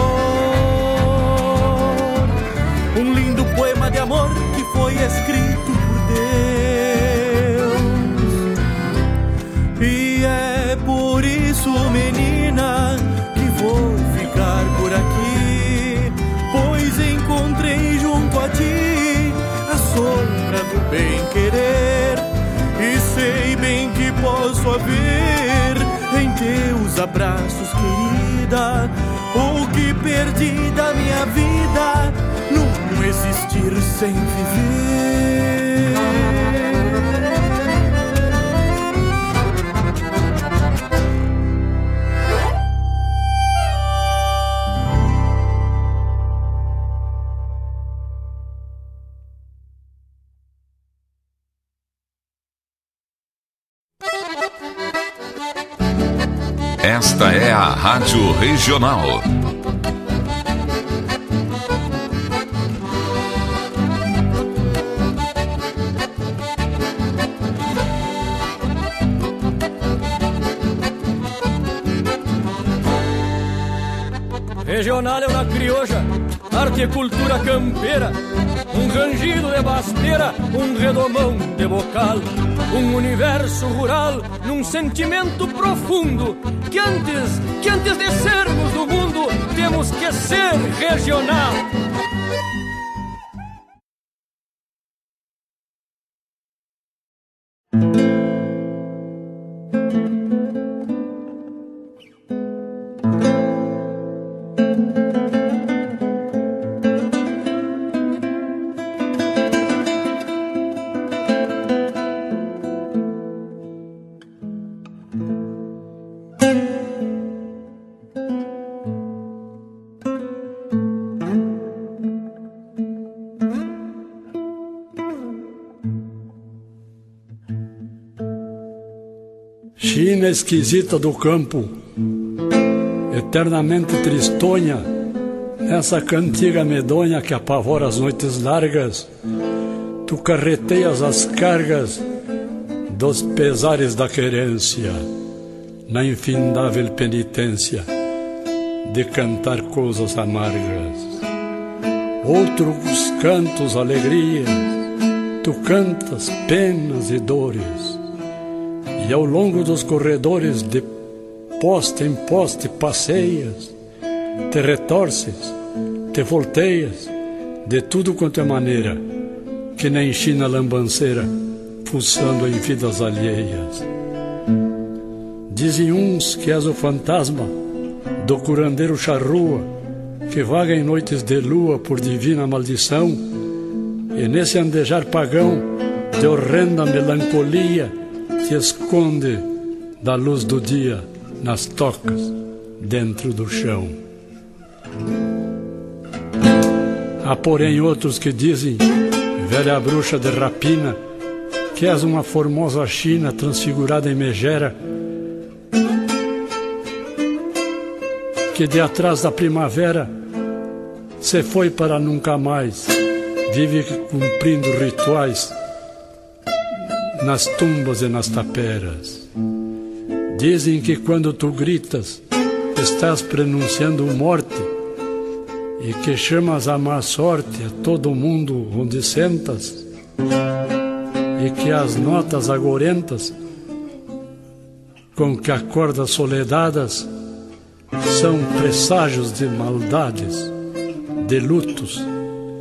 Um lindo poema de amor que foi escrito por Deus. E é por isso, menina, que vou haver em teus abraços, querida, o que perdi da minha vida num existir sem viver. Rádio Regional. Regional é uma crioja, arte e cultura campeira, um rangido de basteira, um redomão de bocal, um universo rural num sentimento profundo que antes, que antes de sermos do mundo, temos que ser regional. China esquisita do campo, eternamente tristonha, nessa cantiga medonha que apavora as noites largas, tu carreteias as cargas dos pesares da querência, na infindável penitência de cantar coisas amargas. Outros cantos, alegrias, tu cantas penas e dores e ao longo dos corredores de poste em poste passeias, te retorces, te volteias, de tudo quanto é maneira, que nem China lambanceira, pulsando em vidas alheias. Dizem uns que és o fantasma do curandeiro charrua, que vaga em noites de lua por divina maldição, e nesse andejar pagão de horrenda melancolia, se esconde da luz do dia nas tocas dentro do chão. Há, porém, outros que dizem, velha bruxa de rapina, que és uma formosa China transfigurada em megera, que de atrás da primavera se foi para nunca mais, vive cumprindo rituais nas tumbas e nas taperas. Dizem que quando tu gritas, estás pronunciando morte e que chamas a má sorte a todo mundo onde sentas e que as notas agorentas com que acordas soledadas são presságios de maldades, de lutos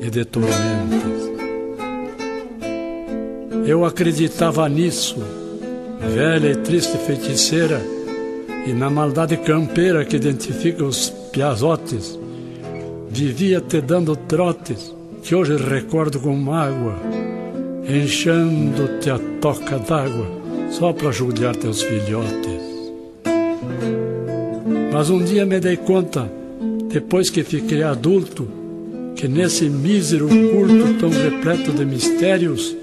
e de tormentas. Eu acreditava nisso, velha e triste feiticeira, e na maldade campeira que identifica os piazotes. Vivia te dando trotes, que hoje recordo com mágoa, enchendo-te a toca d'água, só para judiar teus filhotes. Mas um dia me dei conta, depois que fiquei adulto, que nesse mísero culto tão repleto de mistérios,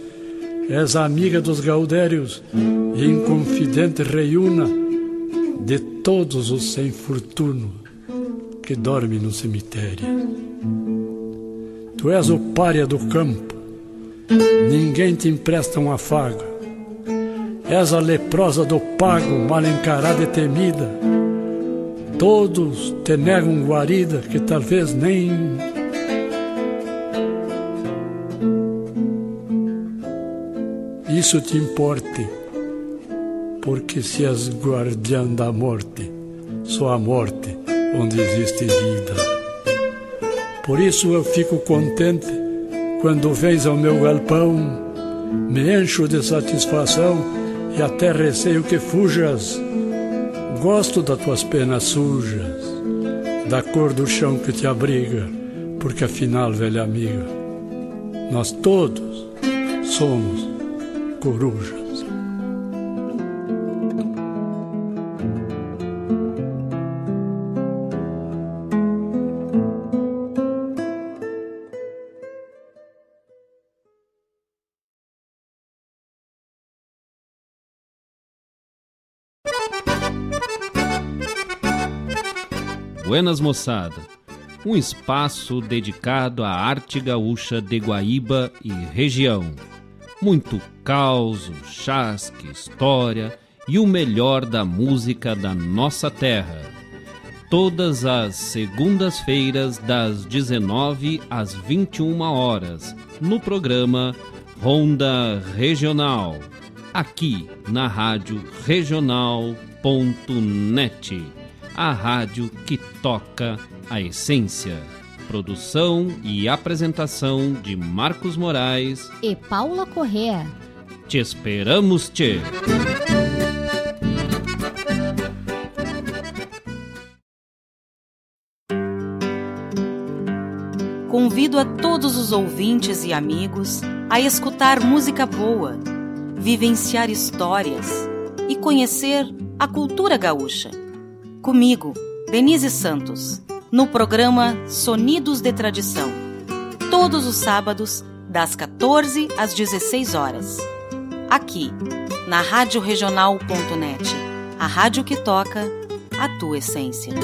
És amiga dos gaudérios e inconfidente reiúna de todos os sem fortuno que dormem no cemitério. Tu és o pária do campo, ninguém te empresta um afago. És a leprosa do pago, mal encarada e temida. Todos te negam guarida que talvez nem isso te importe, porque se és guardiã da morte, só a morte onde existe vida. Por isso eu fico contente quando vens ao meu galpão, me encho de satisfação e até receio que fujas. Gosto das tuas penas sujas, da cor do chão que te abriga, porque afinal, velha amiga, nós todos somos corujas. Buenas moçada, um espaço dedicado à arte gaúcha de Guaíba e região muito caos, chasque, história e o melhor da música da nossa terra. todas as segundas-feiras das 19 às 21 horas, no programa Ronda Regional, aqui na Rádio Regional.net, a rádio que toca a essência. Produção e apresentação de Marcos Moraes e Paula Correa. Te esperamos, te. Convido a todos os ouvintes e amigos a escutar música boa, vivenciar histórias e conhecer a cultura gaúcha. Comigo, Denise Santos, no programa Sonidos de Tradição, todos os sábados, das 14 às 16 horas. Aqui, na Rádio Regional.net, a rádio que toca a tua essência.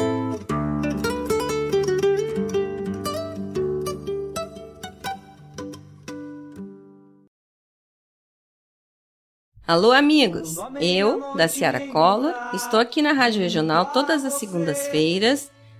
Alô, amigos! Eu, da Ciara Collor, estou aqui na Rádio Regional todas as segundas-feiras,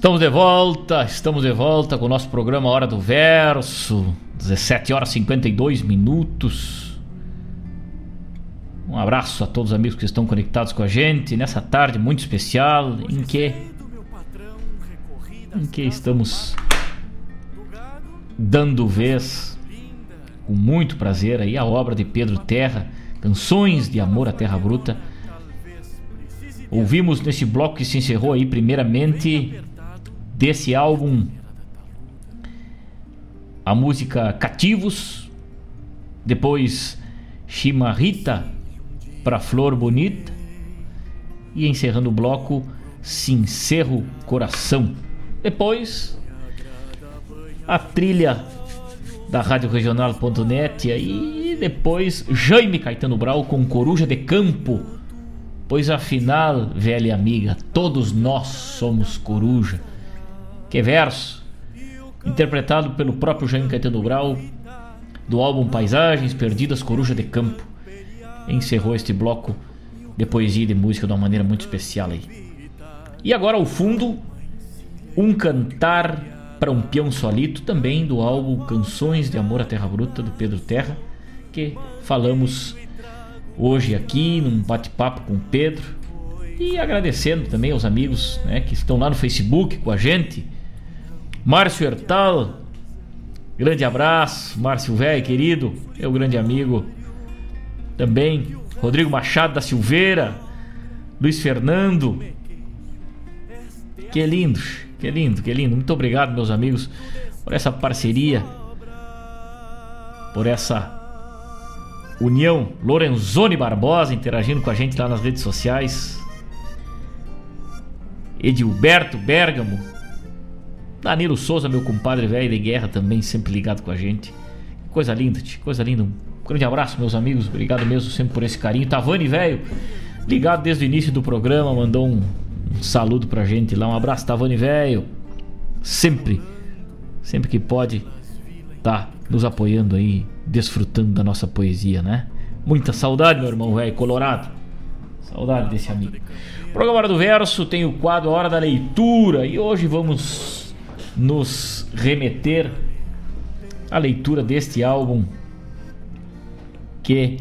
Estamos de volta, estamos de volta com o nosso programa Hora do Verso, 17 horas e 52 minutos. Um abraço a todos os amigos que estão conectados com a gente nessa tarde muito especial em que em que estamos dando vez com muito prazer aí a obra de Pedro Terra, Canções de Amor à Terra Bruta. Ouvimos nesse bloco que se encerrou aí primeiramente desse álbum a música Cativos, depois Chimarrita para Flor Bonita e encerrando o bloco Sincerro Coração. Depois a trilha da Rádio Regional.net e depois Jaime Caetano Brau com Coruja de Campo. Pois afinal, velha amiga, todos nós somos coruja. Que verso! Interpretado pelo próprio Jaime Caetano Brau, do álbum Paisagens Perdidas Coruja de Campo. Encerrou este bloco de poesia e de música de uma maneira muito especial aí. E agora ao fundo, um cantar para um peão solito, também do álbum Canções de Amor à Terra Bruta, do Pedro Terra, que falamos hoje aqui num bate-papo com o Pedro. E agradecendo também aos amigos né, que estão lá no Facebook com a gente, Márcio Hertal, grande abraço. Márcio Velho, querido, meu grande amigo. Também Rodrigo Machado da Silveira, Luiz Fernando. Que lindo, que lindo, que lindo. Muito obrigado, meus amigos, por essa parceria, por essa união. Lorenzoni Barbosa interagindo com a gente lá nas redes sociais. Edilberto Bergamo, Danilo Souza, meu compadre velho de guerra, também sempre ligado com a gente. Coisa linda, coisa linda. Um grande abraço, meus amigos. Obrigado mesmo sempre por esse carinho. Tavani, velho, ligado desde o início do programa, mandou um, um saludo pra gente lá. Um abraço, Tavani, velho. Sempre, sempre que pode, tá nos apoiando aí, desfrutando da nossa poesia, né? Muita saudade, meu irmão velho, colorado. Saudade desse amigo. Programa Hora do Verso tem o quadro Hora da Leitura e hoje vamos nos remeter à leitura deste álbum que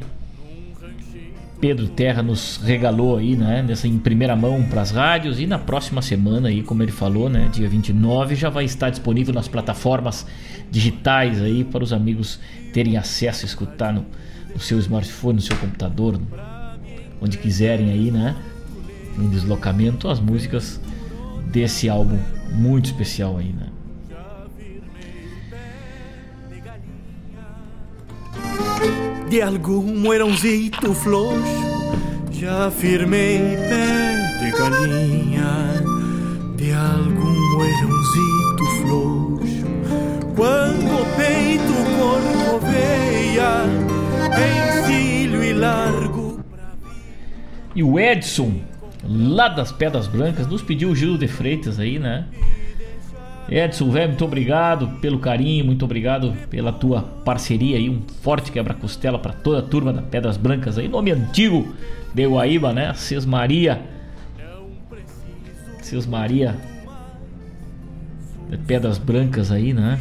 Pedro Terra nos regalou aí, né, nessa em primeira mão para as rádios e na próxima semana aí, como ele falou, né, dia 29 já vai estar disponível nas plataformas digitais aí para os amigos terem acesso a escutar no, no seu smartphone, no seu computador, onde quiserem aí, né, em deslocamento as músicas desse álbum muito especial aí, né? De algum moirãozito floxo Já firmei pé de galinha De algum moirãozito floxo Quando o peito corcoveia Encilho e largo E o Edson, lá das Pedras Brancas, nos pediu o Gil de Freitas aí, né? Edson, velho, muito obrigado pelo carinho, muito obrigado pela tua parceria aí. Um forte quebra-costela para toda a turma da Pedras Brancas aí. Nome antigo de Guaíba, né? Cis Maria. Cis Maria de Pedras Brancas aí, né?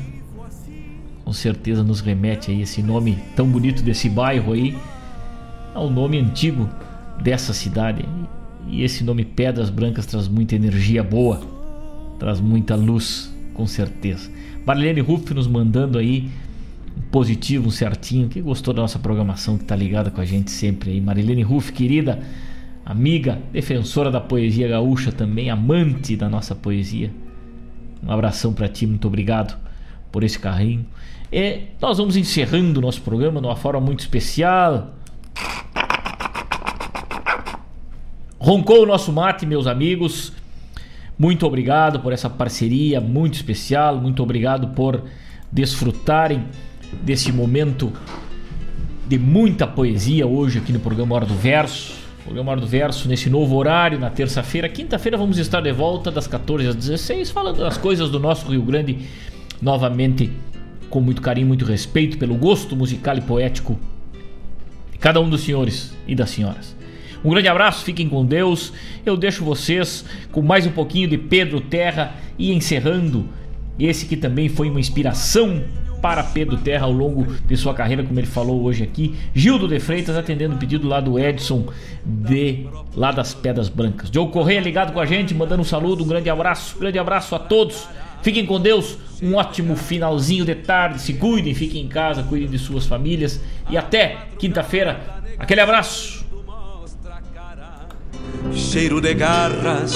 Com certeza nos remete aí esse nome tão bonito desse bairro aí. Ao nome antigo dessa cidade. E esse nome Pedras Brancas traz muita energia boa, traz muita luz com certeza. Marlene Ruff nos mandando aí um positivo, um certinho, que gostou da nossa programação, que tá ligada com a gente sempre aí. Marilene Ruff, querida, amiga, defensora da poesia gaúcha também, amante da nossa poesia. Um abração para ti, muito obrigado por esse carrinho. E nós vamos encerrando o nosso programa de uma forma muito especial. Roncou o nosso mate, meus amigos. Muito obrigado por essa parceria muito especial. Muito obrigado por desfrutarem desse momento de muita poesia hoje aqui no programa Hora do Verso. Programa Hora do Verso nesse novo horário, na terça-feira. Quinta-feira vamos estar de volta das 14 às 16, falando das coisas do nosso Rio Grande, novamente com muito carinho, muito respeito pelo gosto musical e poético de cada um dos senhores e das senhoras. Um grande abraço, fiquem com Deus. Eu deixo vocês com mais um pouquinho de Pedro Terra e encerrando esse que também foi uma inspiração para Pedro Terra ao longo de sua carreira, como ele falou hoje aqui. Gildo de Freitas atendendo o pedido lá do Edson de lá das Pedras Brancas. Diogo Correia ligado com a gente, mandando um saludo, um grande abraço, um grande abraço a todos. Fiquem com Deus, um ótimo finalzinho de tarde, se cuidem, fiquem em casa, cuidem de suas famílias e até quinta-feira. Aquele abraço cheiro de garras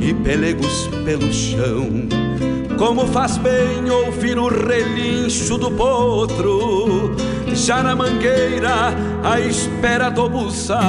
e pelegos pelo chão. Como faz bem ouvir o relincho do potro, já na mangueira à espera do buçal.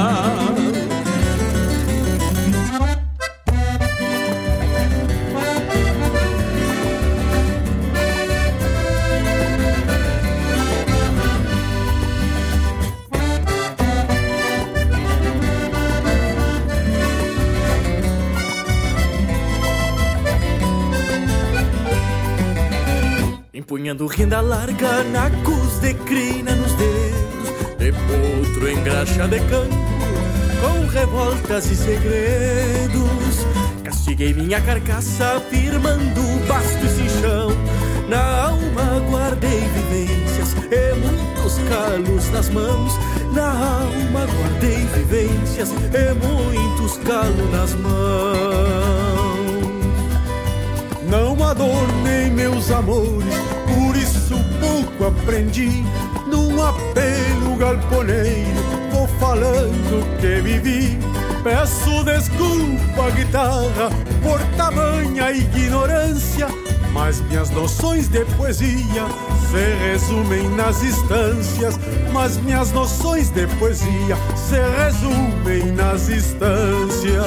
Empunhando renda larga, nacos de crina nos dedos De potro em graxa de campo, com revoltas e segredos. Castiguei minha carcaça, firmando basto e cinchão Na alma guardei vivências e muitos calos nas mãos. Na alma guardei vivências e muitos calos nas mãos. Não adornei meus amores, isso pouco aprendi. Num apelo galponeiro, vou falando que vivi. Peço desculpa, guitarra, por tamanha ignorância, mas minhas noções de poesia se resumem nas instâncias. Mas minhas noções de poesia se resumem nas instâncias.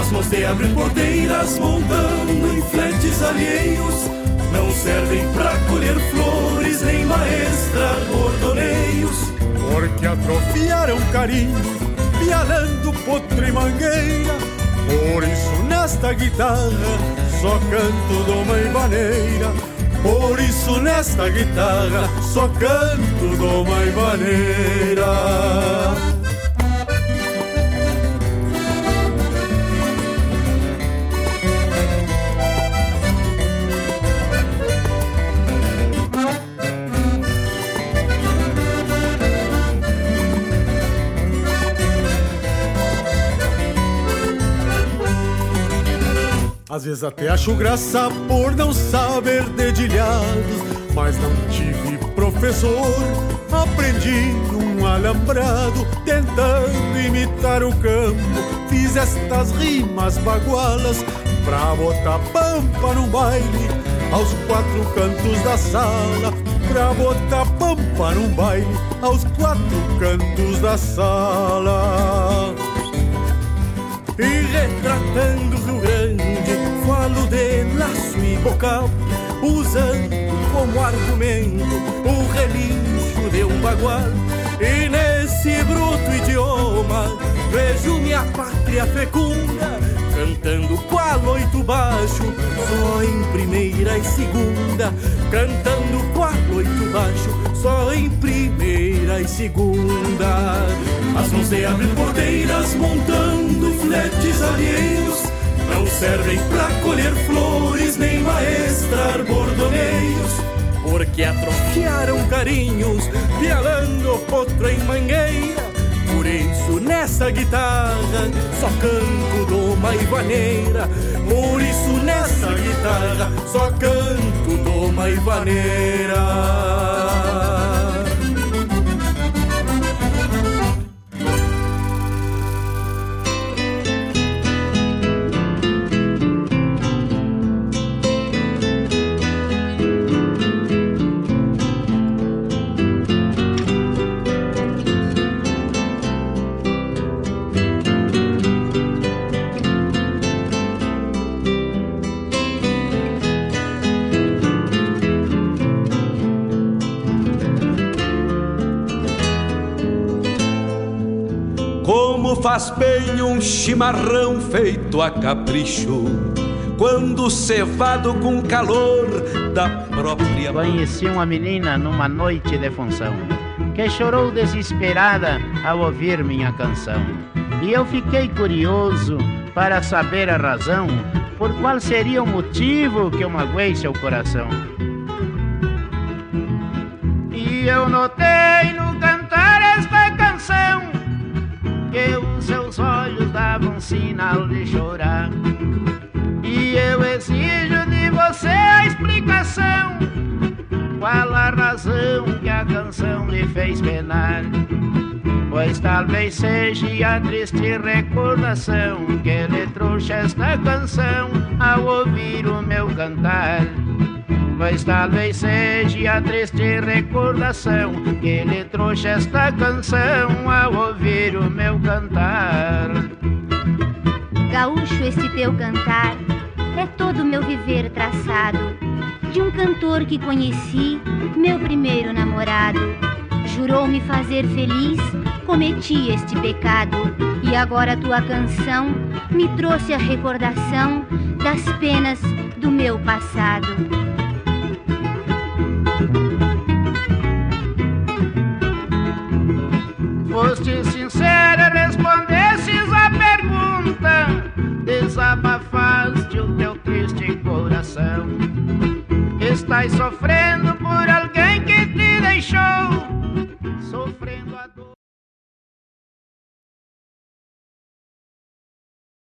As mãos de abrir porteiras montando em fletes alheios não servem pra colher flores nem maestrar bordoneios. Porque atrofiaram carinho, pialando potro e mangueira. Por isso nesta guitarra só canto doma e maneira. Por isso nesta guitarra só canto doma e maneira. Às vezes até acho graça por não saber dedilhados, mas não tive professor. Aprendi num alambrado, tentando imitar o campo. Fiz estas rimas bagualas pra botar pampa no baile, aos quatro cantos da sala, pra botar pampa no baile, aos quatro cantos da sala. E retratando o Rio Grande, falo de laço e bocal, usando como argumento o relincho de um bagual. E nesse bruto idioma vejo minha pátria fecunda cantando qual oito baixo, só em primeira e segunda, cantando qual oito baixo, só em primeira e segunda. As mãos de abrir porteiras montando fletes alheios não servem pra colher flores nem maestrar bordoneios. Porque atrofiaram carinhos, pialando potro em mangueira. Por isso nessa guitarra só canto doma e vaneira. Por isso nessa guitarra só canto doma e vaneira. Faz bem um chimarrão feito a capricho, quando cevado com calor da própria. Conheci uma menina numa noite de função, que chorou desesperada ao ouvir minha canção. E eu fiquei curioso para saber a razão por qual seria o motivo que eu magoei seu coração. E eu notei no canção que os seus olhos davam sinal de chorar. E eu exijo de você a explicação. Qual a razão que a canção lhe fez penar? Pois talvez seja a triste recordação que lhe trouxe esta canção ao ouvir o meu cantar. Pois talvez seja a triste recordação que lhe trouxe esta canção ao ouvir o meu cantar. Gaúcho, esse teu cantar é todo meu viver traçado de um cantor que conheci, meu primeiro namorado. Jurou me fazer feliz, cometi este pecado e agora tua canção me trouxe a recordação das penas do meu passado. Desabafaste o teu triste coração. Estás sofrendo